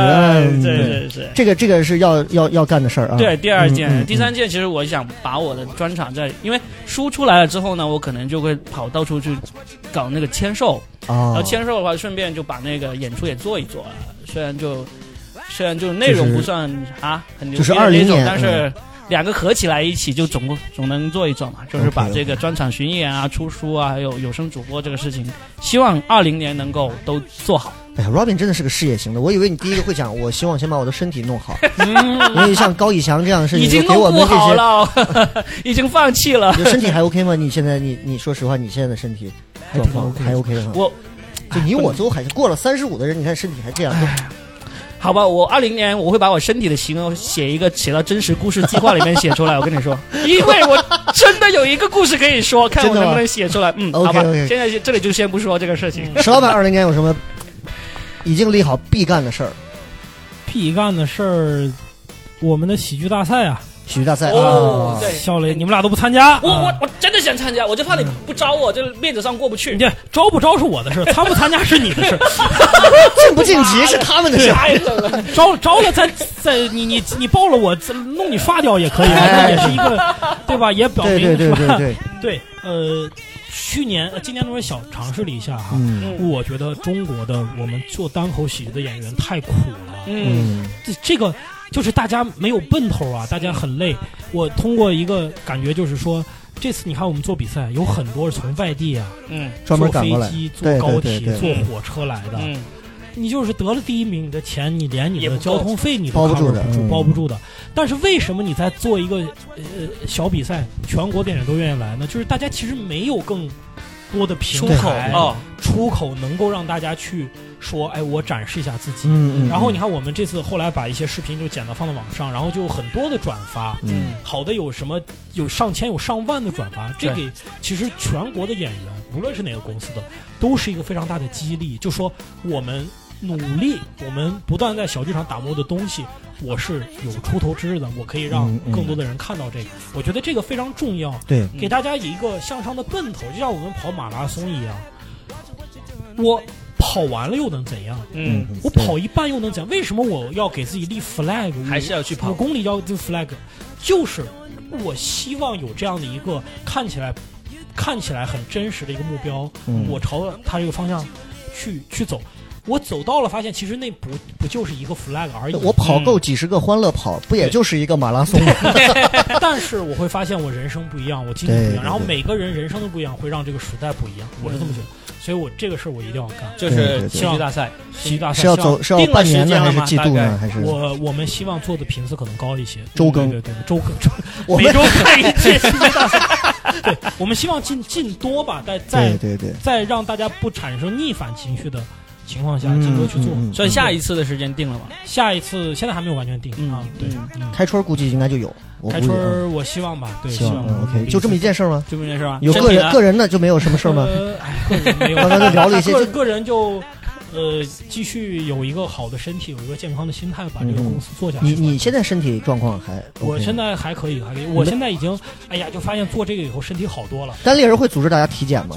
嗯对对，对。这个这个是要要要干的事儿啊。对，第二件、第三件，其实我想把我的专场在，因为书出来了之后呢，我可能就会跑到处去搞那个签售，然啊后，签售的话，顺便就把那个演出也做一做。虽然就虽然就是内容就是不算啊很牛就是逼的那20种，年但是两个合起来一起就总总能做一做嘛。就是把这个专场巡演啊、出书啊，还有有声主播这个事情，希望二零年能够都做好。哎呀，Robin 真的是个事业型的。我以为你第一个会讲，我希望先把我的身体弄好，嗯因为像高以翔这样的事情，已经给我弄不好们这些。了，已经放弃了。你的身体还 OK 吗？你现在你你说实话，你现在的身体状况还 OK 的吗？我就你我都还是过了三十五的人，你看身体还这样，好吧，我二零年我会把我身体的形容写一个写到真实故事计划里面写出来。我跟你说，因为我真的有一个故事可以说，看我能不能写出来。嗯好吧现在这里就先不说这个事情。石老板二零年有什么已经立好必干的事儿？必干的事儿，我们的喜剧大赛啊，喜剧大赛啊，哦对笑雷，你们俩都不参加，我我啊我真的想参加，我就怕你不招我，就面子上过不去你。这招不招是我的事，参不参加是你的事。晋不晋级是他们的事儿。太冷了。招招了再再你你你报了我，再弄你刷掉也可以，哎那也是一个对吧？也表明对对对是吧？对对，对，呃，去年呃今年中小尝试了一下哈，嗯我觉得中国的我们做单口喜剧的演员太苦了，嗯嗯这这个就是大家没有奔头啊，大家很累。我通过一个感觉就是说。这次你看我们做比赛，有很多是从外地啊，嗯专门赶过来坐飞机、坐对对高对铁、对坐火车来的。嗯你就是得了第一名，你的钱你连你的交通费你都包不住包不住的。但是为什么你在做一个呃小比赛，全国电影都愿意来呢？就是大家其实没有更多的平台啊，出口能够让大家去说，哎，我展示一下自己。嗯嗯，然后你看，我们这次后来把一些视频就剪到放到网上，然后就有很多的转发，嗯。好的有什么有上千有上万的转发，这给其实全国的演员，无论是哪个公司的，都是一个非常大的激励。就说我们努力，我们不断在小剧场打磨的东西，我是有出头之日的，我可以让更多的人看到这个。我觉得这个非常重要，对，给大家一个向上的奔头，就像我们跑马拉松一样，我跑完了又能怎样？嗯，我跑一半又能怎样？为什么我要给自己立 flag？还是要去跑五公里要立 flag，就是我希望有这样的一个看起来看起来很真实的一个目标，嗯我朝着它这个方向去去走。我走到了，发现其实那不不就是一个 flag 而已。我跑够几十个欢乐跑，不也就是一个马拉松吗？但是我会发现我人生不一样，我经历不一样，然后每个人人生都不一样，会让这个时代不一样。我是这么觉得，所以我这个事儿我一定要干。就是喜剧大赛，喜剧大赛是要希望走是要定了半年时间了呢，还是季度吗大概呢？还是我我们希望做的频次可能高一些，周更对对对，周更周 每周看一届喜剧大赛。对，我们希望进进多吧，在在对对对，在让大家不产生逆反情绪的情况下，嗯尽多去做。嗯嗯所以下一次的时间定了吧？下一次现在还没有完全定嗯啊，对，嗯开春估计应该就有，开春我希望吧，对，希望 OK，就这么一件事吗？就？这么一件事吗？有个人个人的就没有什么事儿吗？个人没有，刚刚就聊了一些个个人就。呃，继续有一个好的身体，有一个健康的心态，把这个公司做下去。你你现在身体状况还？我现在还可以，还可以。我现在已经，哎呀，就发现做这个以后身体好多了。单立人会组织大家体检吗？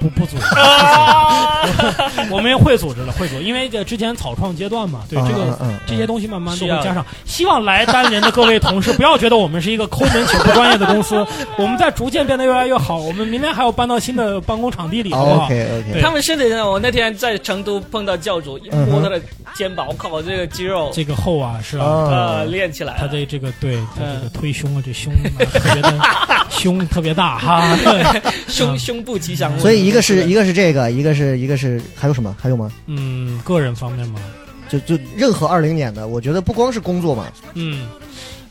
不不组织，我们会组织的，会组织，因为这之前草创阶段嘛，对这个这些东西慢慢都会加上。希望来单人的各位同事不要觉得我们是一个抠门且不专业的公司，我们在逐渐变得越来越好。我们明天还要搬到新的办公场地里，好不好？OK OK，对他们身体上，我那天在成都碰到教主，一摸他的肩膀，我靠，我这个肌肉这个厚啊，是啊。练起来。他的这个对他这个嗯推胸啊，这胸啊特别的胸特别大哈，胸胸部吉祥物，所以一个是一个是这个，一个是一个是还有什么？还有吗？嗯，个人方面吗，就就任何二零年的，我觉得不光是工作嘛，嗯，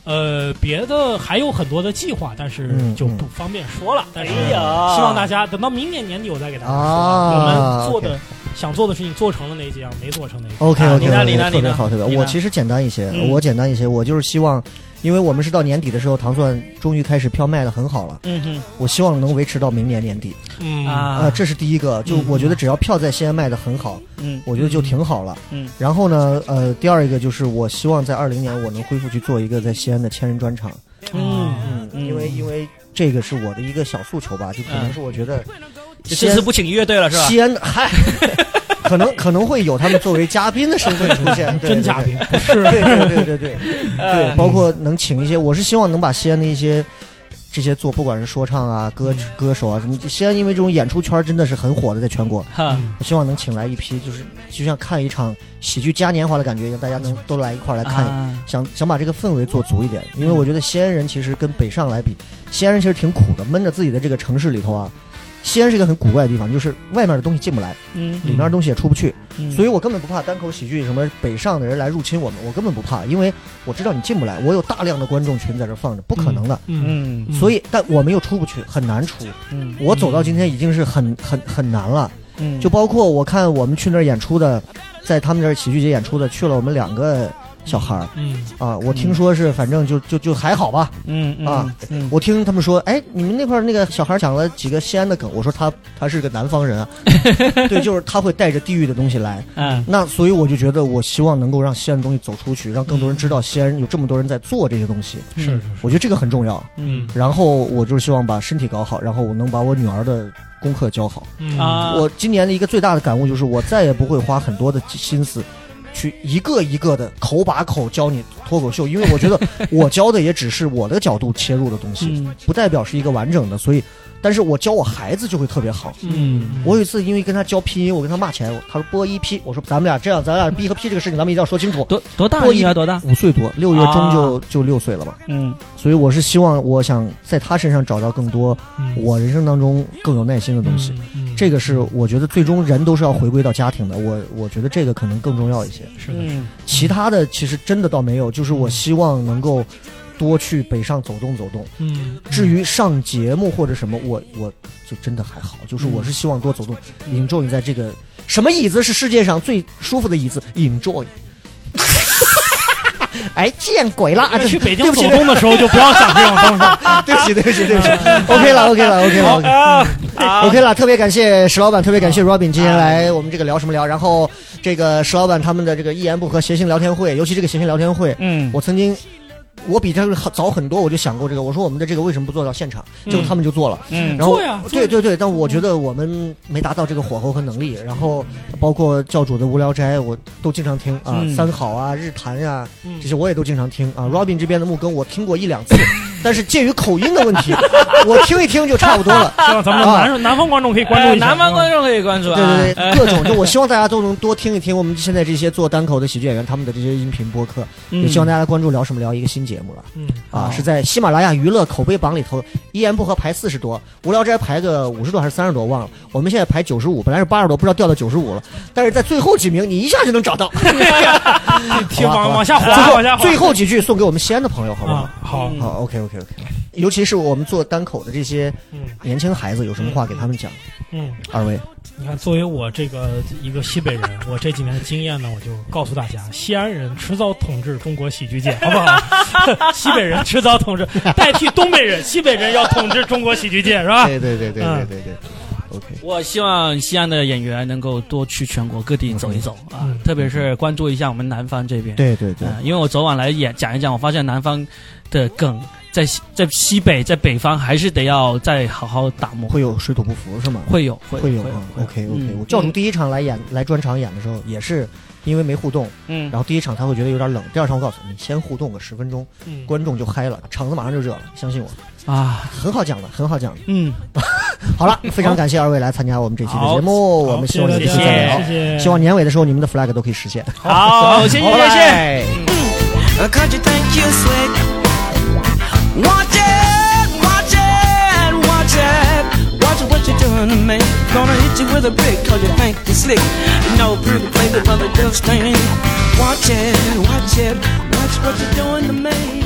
呃，别的还有很多的计划，但是嗯就不方便说了。但是哎呀希望大家等到明年年底我再给大家说。啊我们做的想做的事情做成了哪几样，没做成哪几样。OK 啊 OK，你呢你呢你呢特别好，特别好。我其实简单一些，嗯。我简单一些，我就是希望，因为我们是到年底的时候，糖蒜终于开始票卖的很好了，嗯哼。我希望能维持到明年年底。嗯。啊、啊，这是第一个。就嗯。我觉得只要票在西安卖的很好，嗯。我觉得就挺好了。嗯。然后呢，呃，第二一个就是我希望在二零年我能恢复去做一个在西安的千人专场，嗯，嗯，嗯因为因为这个是我的一个小诉求吧，就可能嗯是我觉得这次不请乐队了是吧？西安嗨，可能可能会有他们作为嘉宾的身份出现，对真嘉。宾是对对对对对 包括能请一些，我是希望能把西安的一些这些做，不管是说唱啊、歌歌手啊什么，西安因为这种演出圈真的是很火的，在全国，哈，我希望能请来一批，就是就像看一场喜剧嘉年华的感觉，让大家能都来一块儿来看。啊想想把这个氛围做足一点，因为我觉得西安人其实跟北上来比，西安人其实挺苦的，闷着自己的这个城市里头啊。西安是一个很古怪的地方，就是外面的东西进不来，嗯。里面的东西也出不去，嗯。所以我根本不怕单口喜剧什么北上的人来入侵我们，我根本不怕，因为我知道你进不来，我有大量的观众群在这放着，不可能的。嗯，嗯。所以，但我们又出不去，很难出。嗯。我走到今天已经是很很很难了，嗯。就包括我看我们去那儿演出的，在他们那儿喜剧节演出的，去了我们两个小孩儿嗯啊，我听说是反正就就就还好吧。嗯嗯啊嗯，我听他们说，哎，你们那块儿那个小孩儿讲了几个西安的梗，我说他他是个南方人啊，对，就是他会带着地域的东西来。嗯那所以我就觉得，我希望能够让西安的东西走出去，让更多人知道西安有这么多人在做这些东西。是我觉得这个很重要。嗯然后我就是希望把身体搞好，然后我能把我女儿的功课教好。嗯啊，我今年的一个最大的感悟就是，我再也不会花很多的心思。去一个一个的口把口教你脱口秀，因为我觉得我教的也只是我的角度切入的东西，嗯不代表是一个完整的。所以，但是我教我孩子就会特别好。嗯，我有一次因为跟他教拼音，我跟他骂起来，他说播一 p，我说咱们俩这样，咱俩 b 和 p 这个事情咱们一定要说清楚。多多大多一应该多大？五岁多，六月中就、啊就六岁了吧，嗯所以我是希望，我想在他身上找到更多嗯我人生当中更有耐心的东西。嗯，嗯这个是我觉得最终人都是要回归到家庭的，我我觉得这个可能更重要一些。是的，嗯其他的其实真的倒没有，就是我希望能够多去北上走动走动。嗯，至于上节目或者什么，我我就真的还好，就是我是希望多走动，enjoy 在这个什么椅子是世界上最舒服的椅子，enjoy。哎，见鬼了！啊，去北京走动的时候就不要想这种东西。对不起，对不起，对不起。OK 了，OK 了，OK 了，OK 了。OK 了，特别感谢石老板，特别感谢 Robin 今天来我们这个聊什么聊。然后这个石老板他们的这个一言不合谐星聊天会，尤其这个谐星聊天会，嗯，我曾经。我比他们早很多，我就想过这个。我说我们的这个为什么不做到现场？结果他们就做了。嗯然后做呀对对对，但我觉得我们没达到这个火候和能力。然后包括教主的无聊斋，我都经常听啊，嗯三好啊、日坛呀、嗯这些我也都经常听啊。Robin 这边的木更我听过一两次，但是鉴于口音的问题，我听一听就差不多了。希望咱们的南南方观众可以关注一下。哎南方观众可以关注啊，对对对，哎各种就我希望大家都能多听一听我们现在这些做单口的喜剧演员他们的这些音频播客，也希望大家关注聊什么聊一个新节目了。嗯，啊，好是在喜马拉雅娱乐口碑榜里头，一言不合排四十多，无聊斋排个五十多还是三十多忘了，我们现在排九十五，本来是八十多，不知道掉到九十五了，但是在最后几名你一下就能找到，往往下最滑，往下滑。最后几句送给我们西安的朋友，好不好？啊，好，嗯好，OK OK OK，尤其是我们做单口的这些嗯年轻孩子，有什么话给他们讲？嗯，二位，你看，作为我这个一个西北人，我这几年的经验呢，我就告诉大家，西安人迟早统治中国喜剧界，好不好？西北人迟早统治，代替东北人，西北人要统治中国喜剧界，是吧？对对对对对嗯。对对，OK，我希望西安的演员能够多去全国各地走一走啊嗯，特别是关注一下我们南方这边。对对对，嗯因为我昨晚来演讲一讲，我发现南方的梗在西在西北在北方还是得要再好好打磨，会有水土不服是吗？会有会会有会啊，OK OK，嗯我教主第一场来演来专场演的时候，也是因为没互动，嗯。然后第一场他会觉得有点冷，第二场我告诉你，先互动个十分钟，嗯，观众就嗨了，场子马上就热了，相信我，啊。很好讲的，很好讲的。嗯，好了，非常感谢二位来参加我们这期的节目，我们希望谢谢大下期再聊家，谢谢，希望年尾的时候你们的 flag 都可以实现。好，谢谢。好谢谢。Me. Gonna hit you with a brick cause you think you slick. No pretty play the mother just thing. Watch it, watch it, watch what you're doing to me.